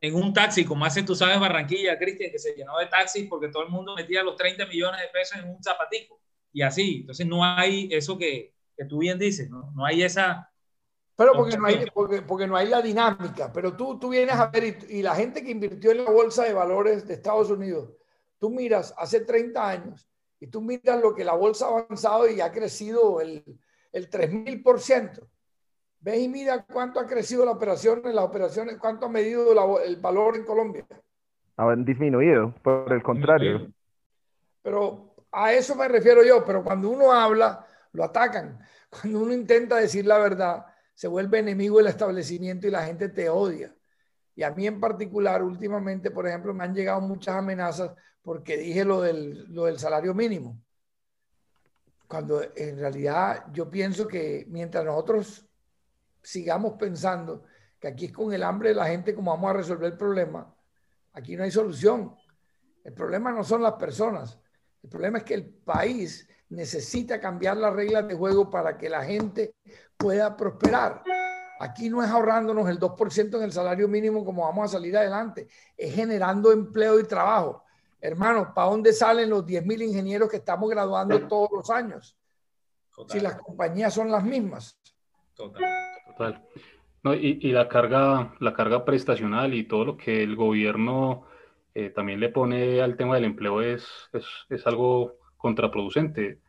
en un taxi, como hace, tú sabes, Barranquilla, Cristian, que se llenó de taxis porque todo el mundo metía los 30 millones de pesos en un zapatico. Y así. Entonces no hay eso que, que tú bien dices, ¿no? No hay esa... Pero porque no hay, porque, porque no hay la dinámica. Pero tú, tú vienes a ver y, y la gente que invirtió en la bolsa de valores de Estados Unidos, tú miras hace 30 años y tú miras lo que la bolsa ha avanzado y ha crecido el, el 3000%. Ves y mira cuánto ha crecido la operación, las operaciones, cuánto ha medido el valor en Colombia. Han disminuido, por el contrario. Pero a eso me refiero yo, pero cuando uno habla, lo atacan. Cuando uno intenta decir la verdad, se vuelve enemigo del establecimiento y la gente te odia. Y a mí en particular, últimamente, por ejemplo, me han llegado muchas amenazas porque dije lo del, salario mínimo. Cuando en realidad yo pienso que mientras nosotros sigamos pensando que aquí es con el hambre de la gente como vamos a resolver el problema, aquí no hay solución. El problema no son las personas, el problema es que el país necesita cambiar las reglas de juego para que la gente pueda prosperar. Aquí no es ahorrándonos el 2% en el salario mínimo como vamos a salir adelante, es generando empleo y trabajo. Hermano, ¿para dónde salen los 10.000 ingenieros que estamos graduando todos los años? Si las compañías son las mismas. Total. Total. No, y, y, la carga, la carga prestacional y todo lo que el gobierno eh, también le pone al tema del empleo es, es, es algo contraproducente.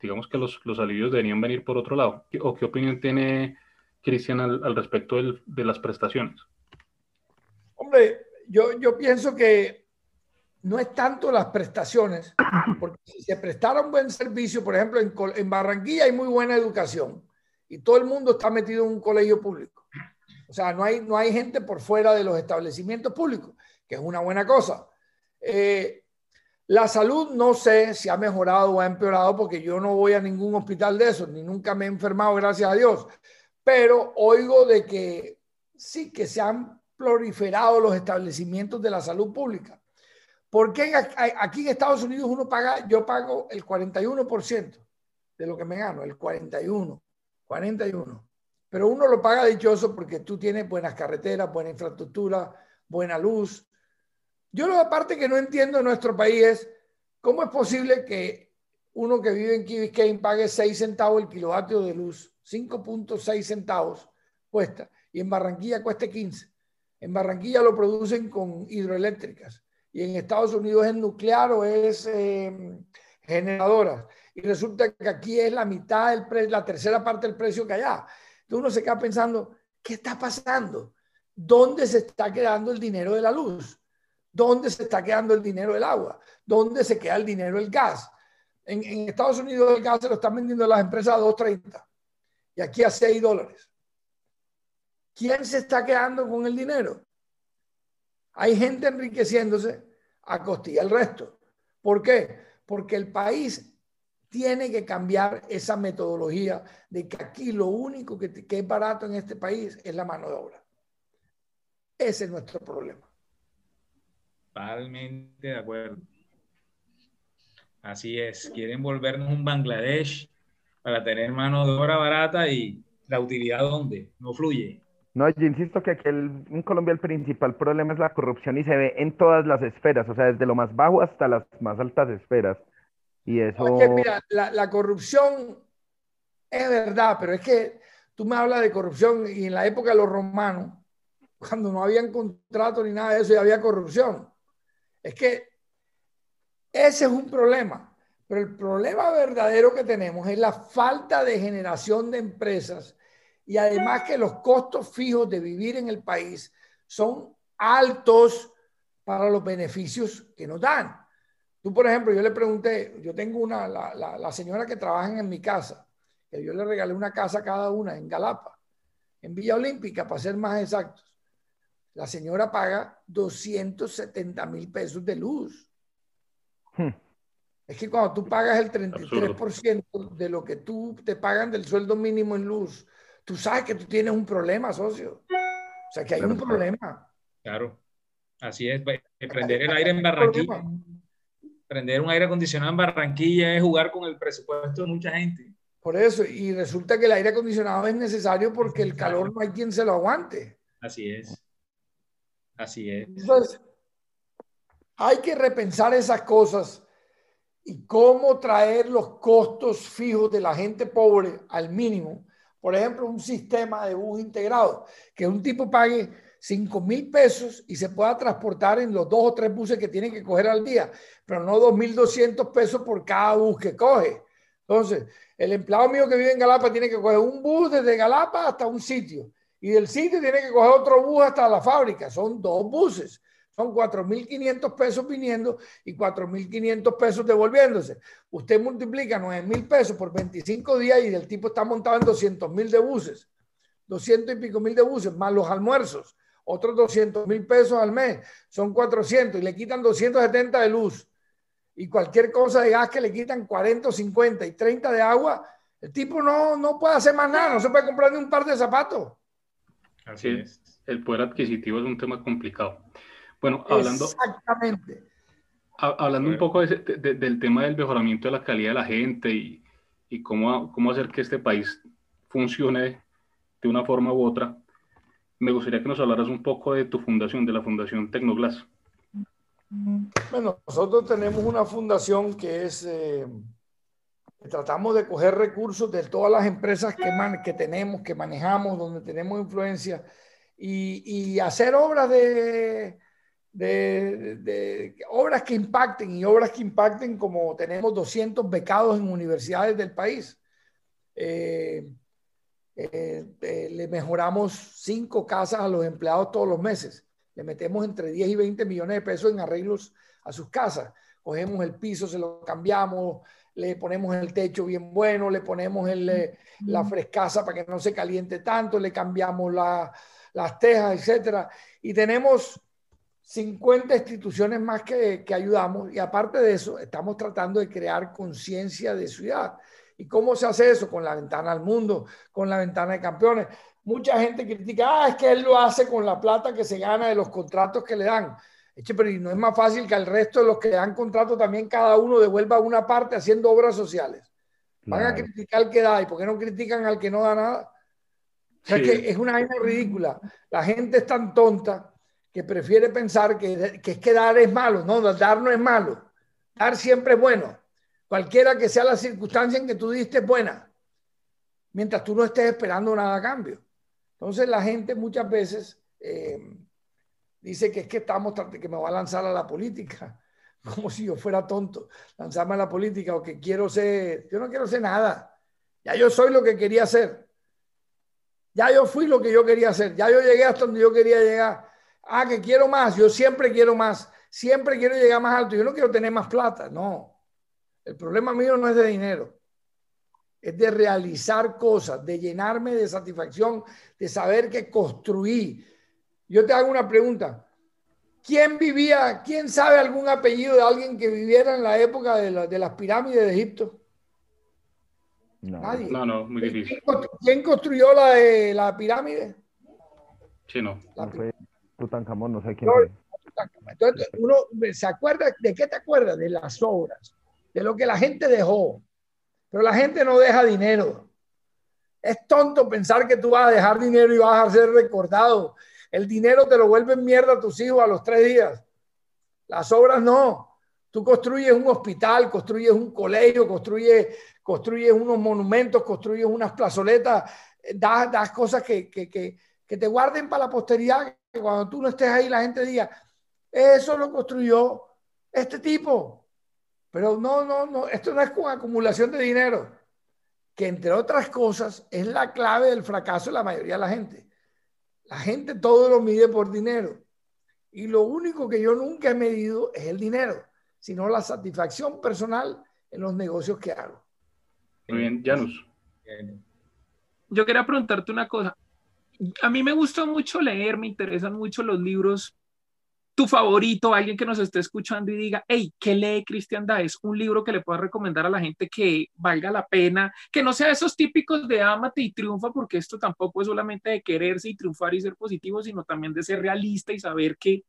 Digamos que los, los, alivios deberían venir por otro lado. ¿O qué opinión tiene Cristian al, al, respecto del, de las prestaciones? Hombre, yo, yo pienso que no es tanto las prestaciones, porque si se prestara un buen servicio, por ejemplo, en, en Barranquilla hay muy buena educación y todo el mundo está metido en un colegio público. O sea, no hay, no hay gente por fuera de los establecimientos públicos, que es una buena cosa. Eh, la salud no sé si ha mejorado o ha empeorado porque yo no voy a ningún hospital de esos, ni nunca me he enfermado, gracias a Dios. Pero oigo de que sí, que se han proliferado los establecimientos de la salud pública. Porque aquí en Estados Unidos uno paga, yo pago el 41% de lo que me gano, el 41%. 41. Pero uno lo paga dichoso porque tú tienes buenas carreteras, buena infraestructura, buena luz. Yo lo aparte que no entiendo en nuestro país es cómo es posible que uno que vive en Key pague 6 centavos el kilovatio de luz, 5.6 centavos cuesta, y en Barranquilla cueste 15. En Barranquilla lo producen con hidroeléctricas y en Estados Unidos es nuclear o es eh, generadora y resulta que aquí es la mitad del la tercera parte del precio que allá. Entonces uno se queda pensando, ¿qué está pasando? ¿Dónde se está quedando el dinero de la luz? ¿Dónde se está quedando el dinero del agua? ¿Dónde se queda el dinero del gas? En, Estados Unidos el gas se lo están vendiendo las empresas a 2.30 y aquí a 6 dólares. ¿Quién se está quedando con el dinero? Hay gente enriqueciéndose a costilla el resto. ¿Por qué? Porque el país tiene que cambiar esa metodología de que aquí lo único que, que, es barato en este país es la mano de obra. Ese es nuestro problema. Totalmente de acuerdo. Así es. Quieren volvernos un Bangladesh para tener mano de obra barata y la utilidad donde no fluye. No, yo insisto que aquí el, en Colombia el principal problema es la corrupción y se ve en todas las esferas, o sea, desde lo más bajo hasta las más altas esferas. Y eso... mira, la, la, corrupción es verdad, pero es que tú me hablas de corrupción y en la época de los romanos, cuando no habían contrato ni nada de eso y había corrupción. Es que ese es un problema, pero el problema verdadero que tenemos es la falta de generación de empresas y además que los costos fijos de vivir en el país son altos para los beneficios que nos dan. Tú, por ejemplo, yo le pregunté, yo tengo una, la, la, señora que trabaja en mi casa, que yo le regalé una casa a cada una en Galapa, en Villa Olímpica, para ser más exactos. La señora paga 270 mil pesos de luz. Hmm. Es que cuando tú pagas el 33% de lo que tú te pagan del sueldo mínimo en luz, tú sabes que tú tienes un problema, socio. O sea, que hay un problema. Claro, así es. Prender el aire en Barranquilla. Prender un aire acondicionado en Barranquilla es jugar con el presupuesto de mucha gente. Por eso, y resulta que el aire acondicionado es necesario porque el calor no hay quien se lo aguante. Así es. Así es. Entonces, hay que repensar esas cosas y cómo traer los costos fijos de la gente pobre al mínimo. Por ejemplo, un sistema de bus integrado, que un tipo pague 5 mil pesos y se pueda transportar en los dos o tres buses que tiene que coger al día, pero no 2.200 pesos por cada bus que coge. Entonces, el empleado mío que vive en Galapa tiene que coger un bus desde Galapa hasta un sitio y del sitio tiene que coger otro bus hasta la fábrica. Son dos buses. Son 4.500 pesos viniendo y 4.500 pesos devolviéndose. Usted multiplica 9.000 pesos por 25 días y el tipo está montado en 200.000 de buses. 200 y pico mil de buses, más los almuerzos. Otros 200 mil pesos al mes. Son 400 y le quitan 270 de luz. Y cualquier cosa de gas que le quitan 40, 50 y 30 de agua, el tipo no, no puede hacer más nada. No se puede comprar ni un par de zapatos. Así es. El poder adquisitivo es un tema complicado. Bueno, hablando. Exactamente. Hablando un poco del tema del mejoramiento de la calidad de la gente y, y cómo, cómo hacer que este país funcione de una forma u otra, me gustaría que nos hablaras un poco de tu fundación, de la Fundación Tecnoglass. Bueno, nosotros tenemos una fundación que es, eh, tratamos de coger recursos de todas las empresas que, que tenemos, que manejamos, donde tenemos influencia, y, y hacer obras de, de, obras que impacten y obras que impacten como tenemos 200 becados en universidades del país. Eh, eh, eh, le mejoramos cinco casas a los empleados todos los meses. Le metemos entre 10 y 20 millones de pesos en arreglos a sus casas. Cogemos el piso, se lo cambiamos, le ponemos el techo bien bueno, le ponemos el, la frescasa para que no se caliente tanto, le cambiamos las tejas, etcétera. Y tenemos 50 instituciones más que, que, ayudamos y aparte de eso, estamos tratando de crear conciencia de ciudad. ¿Y cómo se hace eso? Con la ventana al mundo, con la ventana de campeones. Mucha gente critica, ah, es que él lo hace con la plata que se gana de los contratos que le dan. Eche, pero no es más fácil que al resto de los que dan contratos también cada uno devuelva una parte haciendo obras sociales. Van a criticar al que da, ¿y por qué no critican al que no da nada? O sea, que es una vaina ridícula. La gente es tan tonta que prefiere pensar que, que, es que dar es malo. No, dar no es malo. Dar siempre es bueno. Cualquiera que sea la circunstancia en que tú diste es buena. Mientras tú no estés esperando nada a cambio. Entonces la gente muchas veces eh, dice que es que estamos, que me va a lanzar a la política. Como si yo fuera tonto, lanzarme a la política o que quiero ser, yo no quiero ser nada. Ya yo soy lo que quería ser. Ya yo fui lo que yo quería hacer. Ya yo llegué hasta donde yo quería llegar ah, que quiero más, yo siempre quiero más, siempre quiero llegar más alto, yo no quiero tener más plata, no. El problema mío no es de dinero, es de realizar cosas, de llenarme de satisfacción, de saber que construí. Yo te hago una pregunta. ¿Quién vivía, quién sabe algún apellido de alguien que viviera en la época de, las pirámides de Egipto? No, Nadie. no, no, muy difícil. ¿Quién construyó la, la pirámide? Sí, no. Tutankamón, no sé quién. Entonces, uno se acuerda, ¿de qué te acuerdas? De las obras, de lo que la gente dejó. Pero la gente no deja dinero. Es tonto pensar que tú vas a dejar dinero y vas a ser recordado. El dinero te lo vuelve mierda a tus hijos a los tres días. Las obras no. Tú construyes un hospital, construyes un colegio, construyes, construyes unos monumentos, construyes unas plazoletas, das, das cosas que, que, que, que te guarden para la posteridad, que cuando tú no estés ahí la gente diga, eso lo construyó este tipo. Pero no, no, no, esto no es con acumulación de dinero. que entre otras cosas es la clave del fracaso de la mayoría de la gente. La gente todo lo mide por dinero. Y lo único que yo nunca he medido es el dinero, sino la satisfacción personal en los negocios que hago. Muy bien, Janus. Yo quería preguntarte una cosa. A mí me gusta mucho leer, me interesan mucho los libros tu favorito, alguien que nos esté escuchando y diga, hey, ¿qué lee Cristian Daes? Un libro que le pueda recomendar a la gente que valga la pena, que no sea esos típicos de ámate y triunfa, porque esto tampoco es solamente de quererse y triunfar y ser positivo, sino también de ser realista y saber que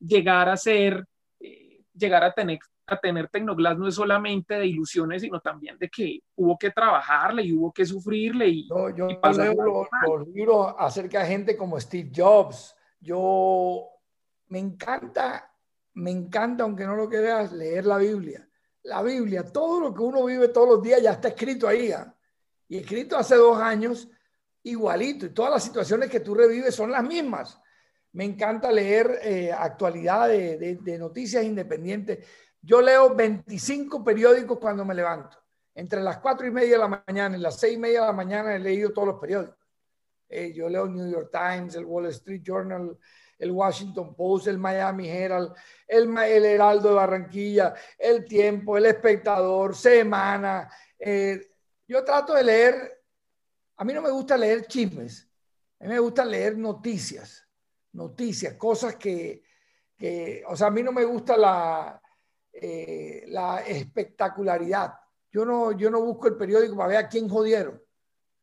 llegar a ser, eh, llegar a tener, a tener Tecnoglass no es solamente de ilusiones, sino también de que hubo que trabajarle y hubo que sufrirle. Y, yo yo leo los libros acerca de gente como Steve Jobs. Yo me encanta, me encanta, aunque no lo creas, leer la Biblia. La Biblia, todo lo que uno vive todos los días ya está escrito ahí. ¿ah? Y escrito hace dos años, igualito. Y todas las situaciones que tú revives son las mismas. Me encanta leer eh, actualidad de, noticias independientes. Yo leo 25 periódicos cuando me levanto. Entre las cuatro y media de la mañana y las seis y media de la mañana he leído todos los periódicos. Eh, yo leo New York Times, el Wall Street Journal, el Washington Post, el Miami Herald, el, Heraldo de Barranquilla, el Tiempo, el Espectador, Semana. Eh, yo trato de leer, a mí no me gusta leer chismes, a mí me gusta leer noticias, noticias, cosas que, o sea, a mí no me gusta la, eh, la espectacularidad. Yo no, yo no busco el periódico para ver a quién jodieron,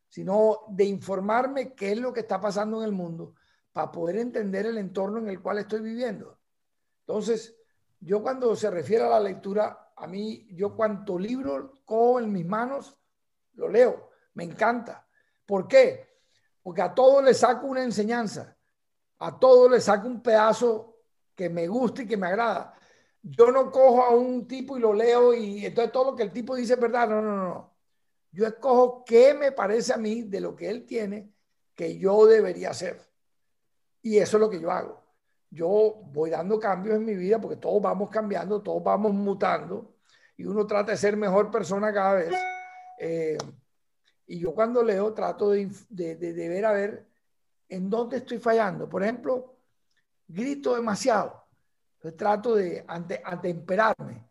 sino de informarme qué es lo que está pasando en el mundo para poder entender el entorno en el cual estoy viviendo. Entonces, yo cuando se refiere a la lectura, a mí, yo cuanto libro cojo en mis manos, lo leo, me encanta. ¿Por qué? Porque a todo le saco una enseñanza, a todo le saco un pedazo que me gusta y que me agrada. Yo no cojo a un tipo y lo leo y entonces todo lo que el tipo dice es verdad. No, no, no. Yo escojo qué me parece a mí de lo que él tiene que yo debería hacer. Y eso es lo que yo hago. Yo voy dando cambios en mi vida porque todos vamos cambiando, todos vamos mutando y uno trata de ser mejor persona cada vez. Eh, y yo cuando leo trato de, de, de, ver a ver en dónde estoy fallando. Por ejemplo, grito demasiado. Entonces trato de atemperarme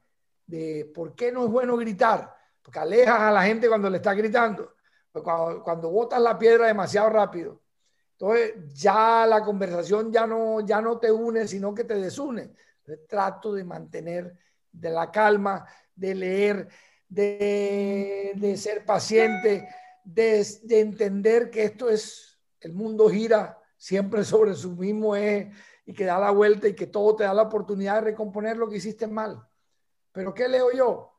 de por qué no es bueno gritar, porque alejas a la gente cuando le está gritando. cuando, cuando botas la piedra demasiado rápido, entonces ya la conversación ya no, ya no te une, sino que te desune. trato de mantener de la calma, de leer, de, de ser paciente, de, de, entender que esto es, el mundo gira siempre sobre su mismo eje y que da la vuelta y que todo te da la oportunidad de recomponer lo que hiciste mal. Pero ¿qué leo yo?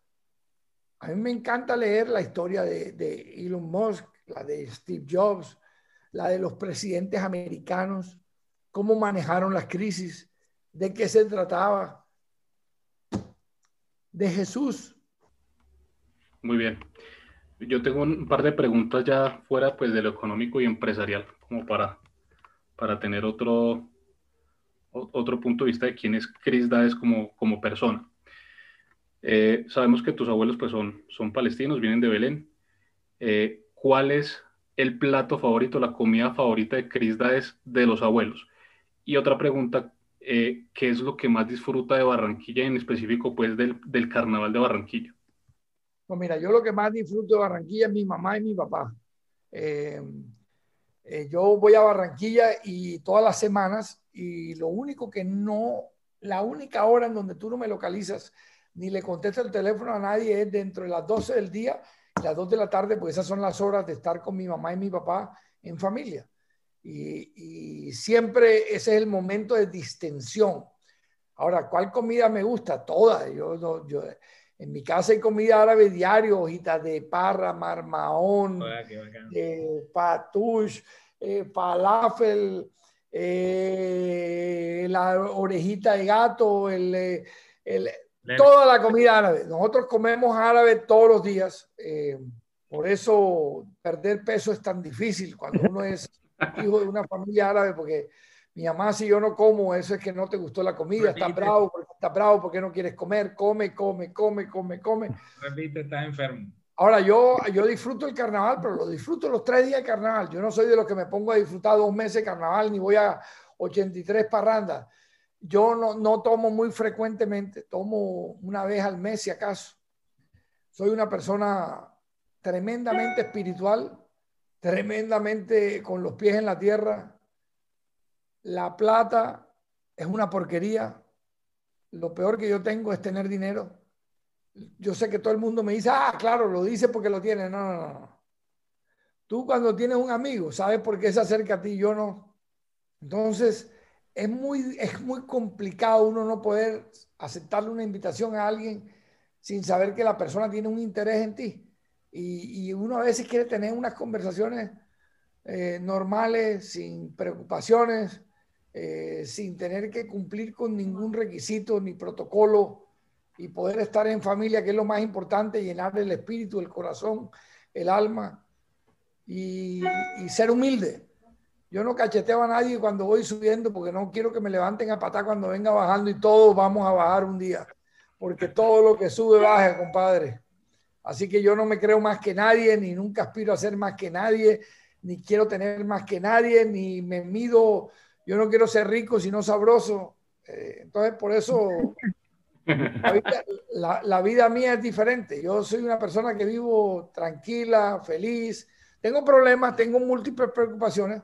A mí me encanta leer la historia de, de Elon Musk, la de Steve Jobs, la de los presidentes americanos, cómo manejaron las crisis, de qué se trataba, de Jesús. Muy bien. Yo tengo un par de preguntas ya fuera pues de lo económico y empresarial, como para, para tener otro, otro punto de vista de quién es Chris Daes como, como persona. Eh, sabemos que tus abuelos pues son, son palestinos, vienen de Belén. Eh, ¿Cuál es el plato favorito, la comida favorita de Cris es de los abuelos? Y otra pregunta, eh, ¿qué es lo que más disfruta de Barranquilla, en específico pues del, carnaval de Barranquilla? Pues mira, yo lo que más disfruto de Barranquilla es mi mamá y mi papá. Eh, eh, yo voy a Barranquilla y todas las semanas y lo único que no, la única hora en donde tú no me localizas ni le contesto el teléfono a nadie es dentro de las 12 del día las 2 de la tarde, pues esas son las horas de estar con mi mamá y mi papá en familia. Y, siempre ese es el momento de distensión. Ahora, ¿cuál comida me gusta? Toda. Yo, yo, en mi casa hay comida árabe diario, hojitas de parra, marmaón, eh, patush, eh, falafel, eh, la orejita de gato, el, el Toda la comida árabe. Nosotros comemos árabe todos los días. Eh, por eso perder peso es tan difícil cuando uno es hijo de una familia árabe, porque mi mamá, si yo no como, eso es que no te gustó la comida, estás bravo, está bravo porque no quieres comer, come, come, come, come, come. Repite, estás enfermo. Ahora, yo, yo disfruto el carnaval, pero lo disfruto los tres días de carnaval. Yo no soy de los que me pongo a disfrutar dos meses de carnaval ni voy a 83 parrandas. Yo no, no tomo muy frecuentemente, tomo una vez al mes si acaso. Soy una persona tremendamente espiritual, tremendamente con los pies en la tierra. La plata es una porquería. Lo peor que yo tengo es tener dinero. Yo sé que todo el mundo me dice, ah, claro, lo dice porque lo tiene. No, no, no. Tú cuando tienes un amigo, sabes por qué se acerca a ti, yo no. Entonces, es muy, es muy complicado uno no poder aceptarle una invitación a alguien sin saber que la persona tiene un interés en ti. Y, uno a veces quiere tener unas conversaciones eh, normales, sin preocupaciones, eh, sin tener que cumplir con ningún requisito ni protocolo y poder estar en familia, que es lo más importante, llenar el espíritu, el corazón, el alma y, y ser humilde. Yo no cacheteo a nadie cuando voy subiendo porque no quiero que me levanten a patar cuando venga bajando y todos vamos a bajar un día, porque todo lo que sube baja, compadre. Así que yo no me creo más que nadie, ni nunca aspiro a ser más que nadie, ni quiero tener más que nadie, ni me mido, yo no quiero ser rico, sino sabroso. Eh, entonces, por eso la vida, mía es diferente. Yo soy una persona que vivo tranquila, feliz. Tengo problemas, tengo múltiples preocupaciones,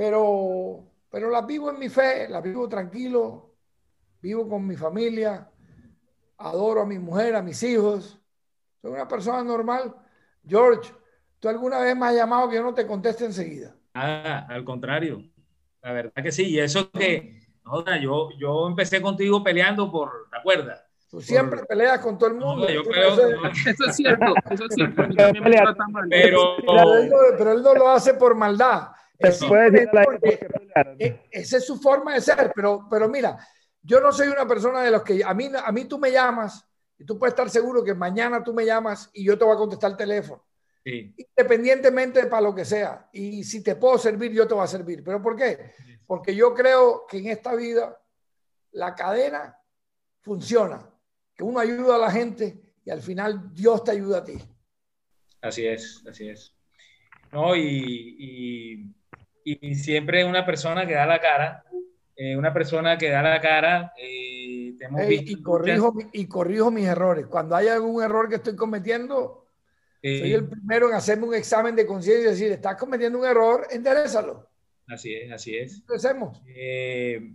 pero, pero las vivo en mi fe, las vivo tranquilo, vivo con mi familia, adoro a mi mujer, a mis hijos soy una persona normal. George, ¿tú alguna vez me has llamado que yo no te conteste enseguida? Ah, al contrario. La verdad que sí. Y eso que, yo, yo empecé contigo peleando por, ¿te acuerdas? Tú siempre peleas con todo el mundo. yo creo, Eso es cierto, eso es cierto. Pero, pero, él no, pero él no lo hace por maldad. Es, esa es su forma de ser, pero, pero mira, yo no soy una persona de los que a mí, a mí tú me llamas y tú puedes estar seguro que mañana tú me llamas y yo te voy a contestar el teléfono. Independientemente de para lo que sea. Y si te puedo servir, yo te voy a servir. ¿Pero por qué? Porque yo creo que en esta vida la cadena funciona. Que uno ayuda a la gente y al final Dios te ayuda a ti. Así es, así es. No, y, y, siempre una persona que da la cara, eh, una persona que da la cara. Eh, y, corrijo, y corrijo mis errores. Cuando hay algún error que estoy cometiendo, soy el primero en hacerme un examen de conciencia y decir, estás cometiendo un error, enderezalo. Así es, así es. Empecemos. Eh,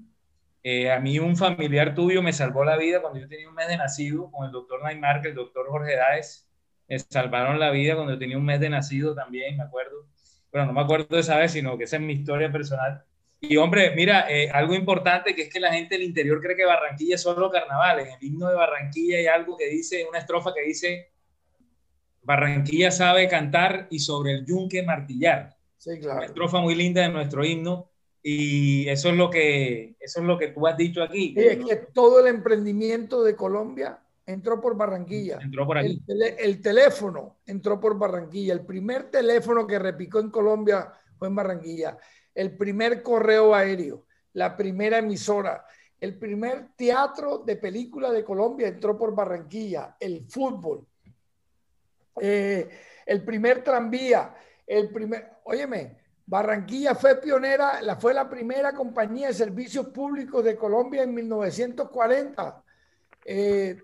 eh, a mí un familiar tuyo me salvó la vida cuando yo tenía un mes de nacido, con el doctor Neymar, que el doctor Jorge Dáez, me salvaron la vida cuando yo tenía un mes de nacido también, me acuerdo. Bueno, no me acuerdo de esa vez, sino que esa es mi historia personal. Y hombre, mira, eh, algo importante que es que la gente del interior cree que Barranquilla es solo carnaval. En el himno de Barranquilla hay algo que dice, una estrofa que dice, Barranquilla sabe cantar y sobre el yunque martillar. Sí, claro. Una estrofa muy linda de nuestro himno. Y eso es lo que, eso es lo que tú has dicho aquí. es que todo el emprendimiento de Colombia entró por Barranquilla. Entró por aquí. El, el, teléfono entró por Barranquilla. El primer teléfono que repicó en Colombia fue en Barranquilla el primer correo aéreo, la primera emisora, el primer teatro de película de Colombia entró por Barranquilla, el fútbol, eh, el primer tranvía, el primer, óyeme, Barranquilla fue pionera, la, fue la primera compañía de servicios públicos de Colombia en 1940. Eh,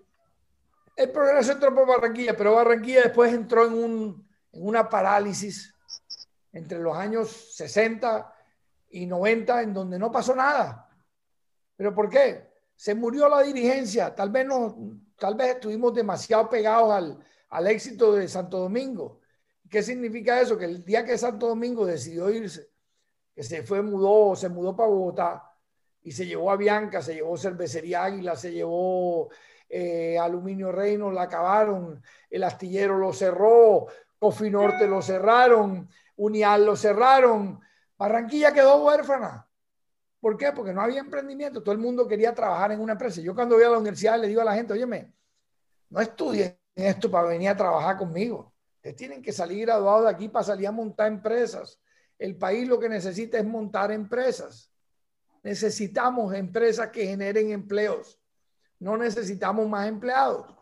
el progreso entró por Barranquilla, pero Barranquilla después entró en, un, en una parálisis entre los años 60 y 90 en donde no pasó nada. ¿Pero por qué? Se murió la dirigencia. Tal vez, no, tal vez estuvimos demasiado pegados al, al éxito de Santo Domingo. ¿Qué significa eso? Que el día que Santo Domingo decidió irse, que se fue, mudó, se mudó para Bogotá y se llevó a Bianca, se llevó Cervecería Águila, se llevó eh, Aluminio Reino, la acabaron, el astillero lo cerró, Cofinorte lo cerraron, Unial lo cerraron, Barranquilla quedó huérfana. ¿Por qué? Porque no había emprendimiento. Todo el mundo quería trabajar en una empresa. Yo cuando voy a la universidad le digo a la gente, óyeme, no estudien esto para venir a trabajar conmigo. Ustedes tienen que salir graduados de aquí para salir a montar empresas. El país lo que necesita es montar empresas. Necesitamos empresas que generen empleos. No necesitamos más empleados.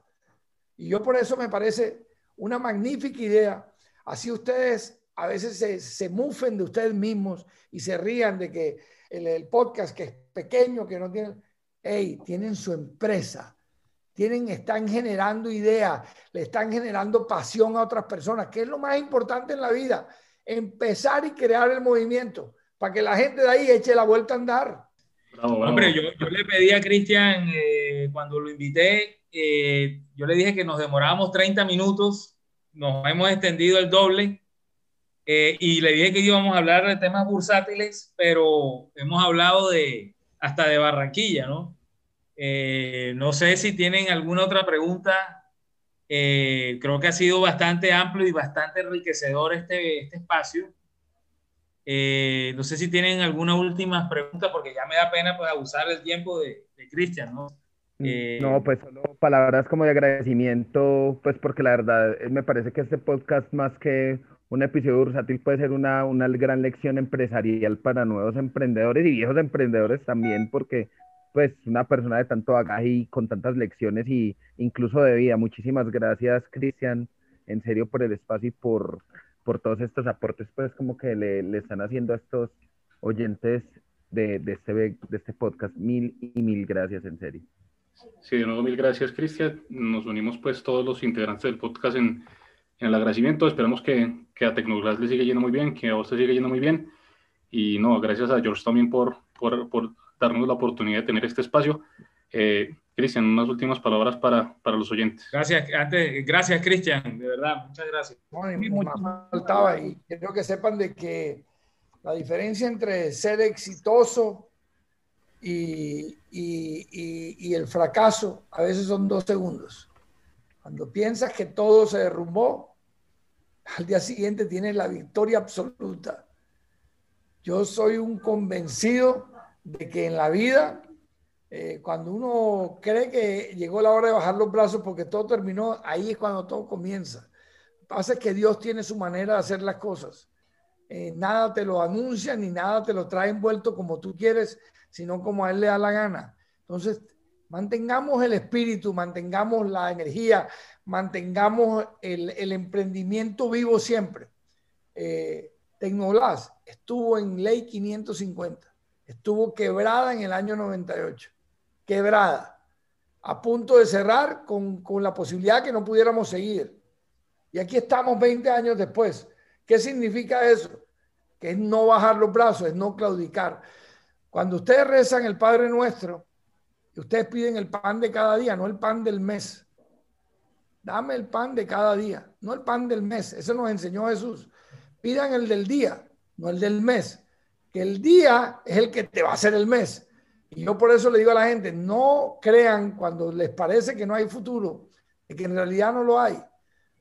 Y yo por eso me parece una magnífica idea. Así ustedes a veces se, se mufen de ustedes mismos y se rían de que el, podcast que es pequeño, que no tienen, hey, tienen su empresa, tienen, están generando ideas, le están generando pasión a otras personas, que es lo más importante en la vida, empezar y crear el movimiento para que la gente de ahí eche la vuelta a andar. Hombre, yo, yo, le pedí a Cristian eh, cuando lo invité, eh, yo le dije que nos demorábamos 30 minutos, nos hemos extendido el doble eh, y le dije que íbamos a hablar de temas bursátiles, pero hemos hablado de hasta de Barranquilla, ¿no? Eh, no sé si tienen alguna otra pregunta. Eh, creo que ha sido bastante amplio y bastante enriquecedor este, este espacio. No sé si tienen alguna última pregunta, porque ya me da pena pues, abusar el tiempo de, de Cristian, ¿no? Mm, no, pues solo palabras como de agradecimiento, pues porque la verdad me parece que este podcast más que un episodio bursátil puede ser una, una gran lección empresarial para nuevos emprendedores y viejos emprendedores también, porque pues una persona de tanto bagaje y con tantas lecciones y incluso de vida. Muchísimas gracias, Cristian, en serio por el espacio y por, por todos estos aportes, pues como que le, le están haciendo a estos oyentes de, de, este, de este podcast. Mil y mil gracias, en serio. Sí, de nuevo, mil gracias, Cristian. Nos unimos pues todos los integrantes del podcast en en el agradecimiento. Esperamos que, que a Tecnoglass le siga yendo muy bien, que a te siga yendo muy bien. Y no, gracias a George también por, por, por darnos la oportunidad de tener este espacio. Eh, Cristian, unas últimas palabras para, para, los oyentes. Gracias, antes, gracias Cristian, de verdad, muchas gracias. Bueno, faltaba y quiero que sepan de que la diferencia entre ser exitoso y, y, y, y el fracaso a veces son dos segundos. Cuando piensas que todo se derrumbó, al día siguiente tienes la victoria absoluta. Yo soy un convencido de que en la vida, eh, cuando uno cree que llegó la hora de bajar los brazos porque todo terminó, ahí es cuando todo comienza. Pasa es que Dios tiene su manera de hacer las cosas. Eh, nada te lo anuncia ni nada te lo trae envuelto como tú quieres, sino como a Él le da la gana. Entonces, mantengamos el espíritu, mantengamos la energía, mantengamos el, emprendimiento vivo siempre. Eh, Tecnoglass estuvo en ley 550, estuvo quebrada en el año 98, quebrada, a punto de cerrar con, con la posibilidad que no pudiéramos seguir. Y aquí estamos 20 años después. ¿Qué significa eso? Que es no bajar los brazos, es no claudicar. Cuando ustedes rezan el Padre Nuestro, ustedes piden el pan de cada día, no el pan del mes. Dame el pan de cada día, no el pan del mes. Eso nos enseñó Jesús. Pidan el del día, no el del mes. Que el día es el que te va a hacer el mes. Y yo por eso le digo a la gente, no crean cuando les parece que no hay futuro, que en realidad no lo hay.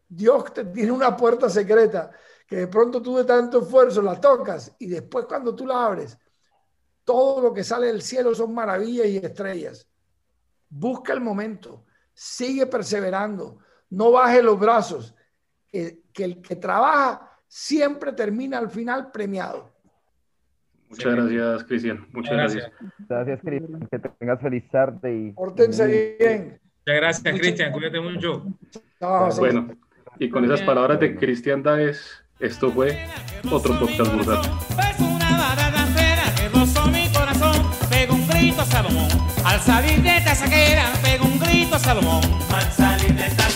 Dios te tiene una puerta secreta que de pronto tú de tanto esfuerzo la tocas y después cuando tú la abres, todo lo que sale del cielo son maravillas y estrellas. Busca el momento, sigue perseverando, no baje los brazos, que, el que trabaja siempre termina al final premiado. Muchas gracias, Cristian. Muchas gracias. Gracias, Cristian. Que tengas feliz tarde. Y... Pórtense bien. Muchas gracias, Cristian. Cuídate mucho. bueno, y con esas palabras de Cristian Daes, esto fue otro podcast brutal. Es una mi corazón, pego un grito a Salomón. Al salir de esta saquera, pego un grito a Salomón. Al salir de esta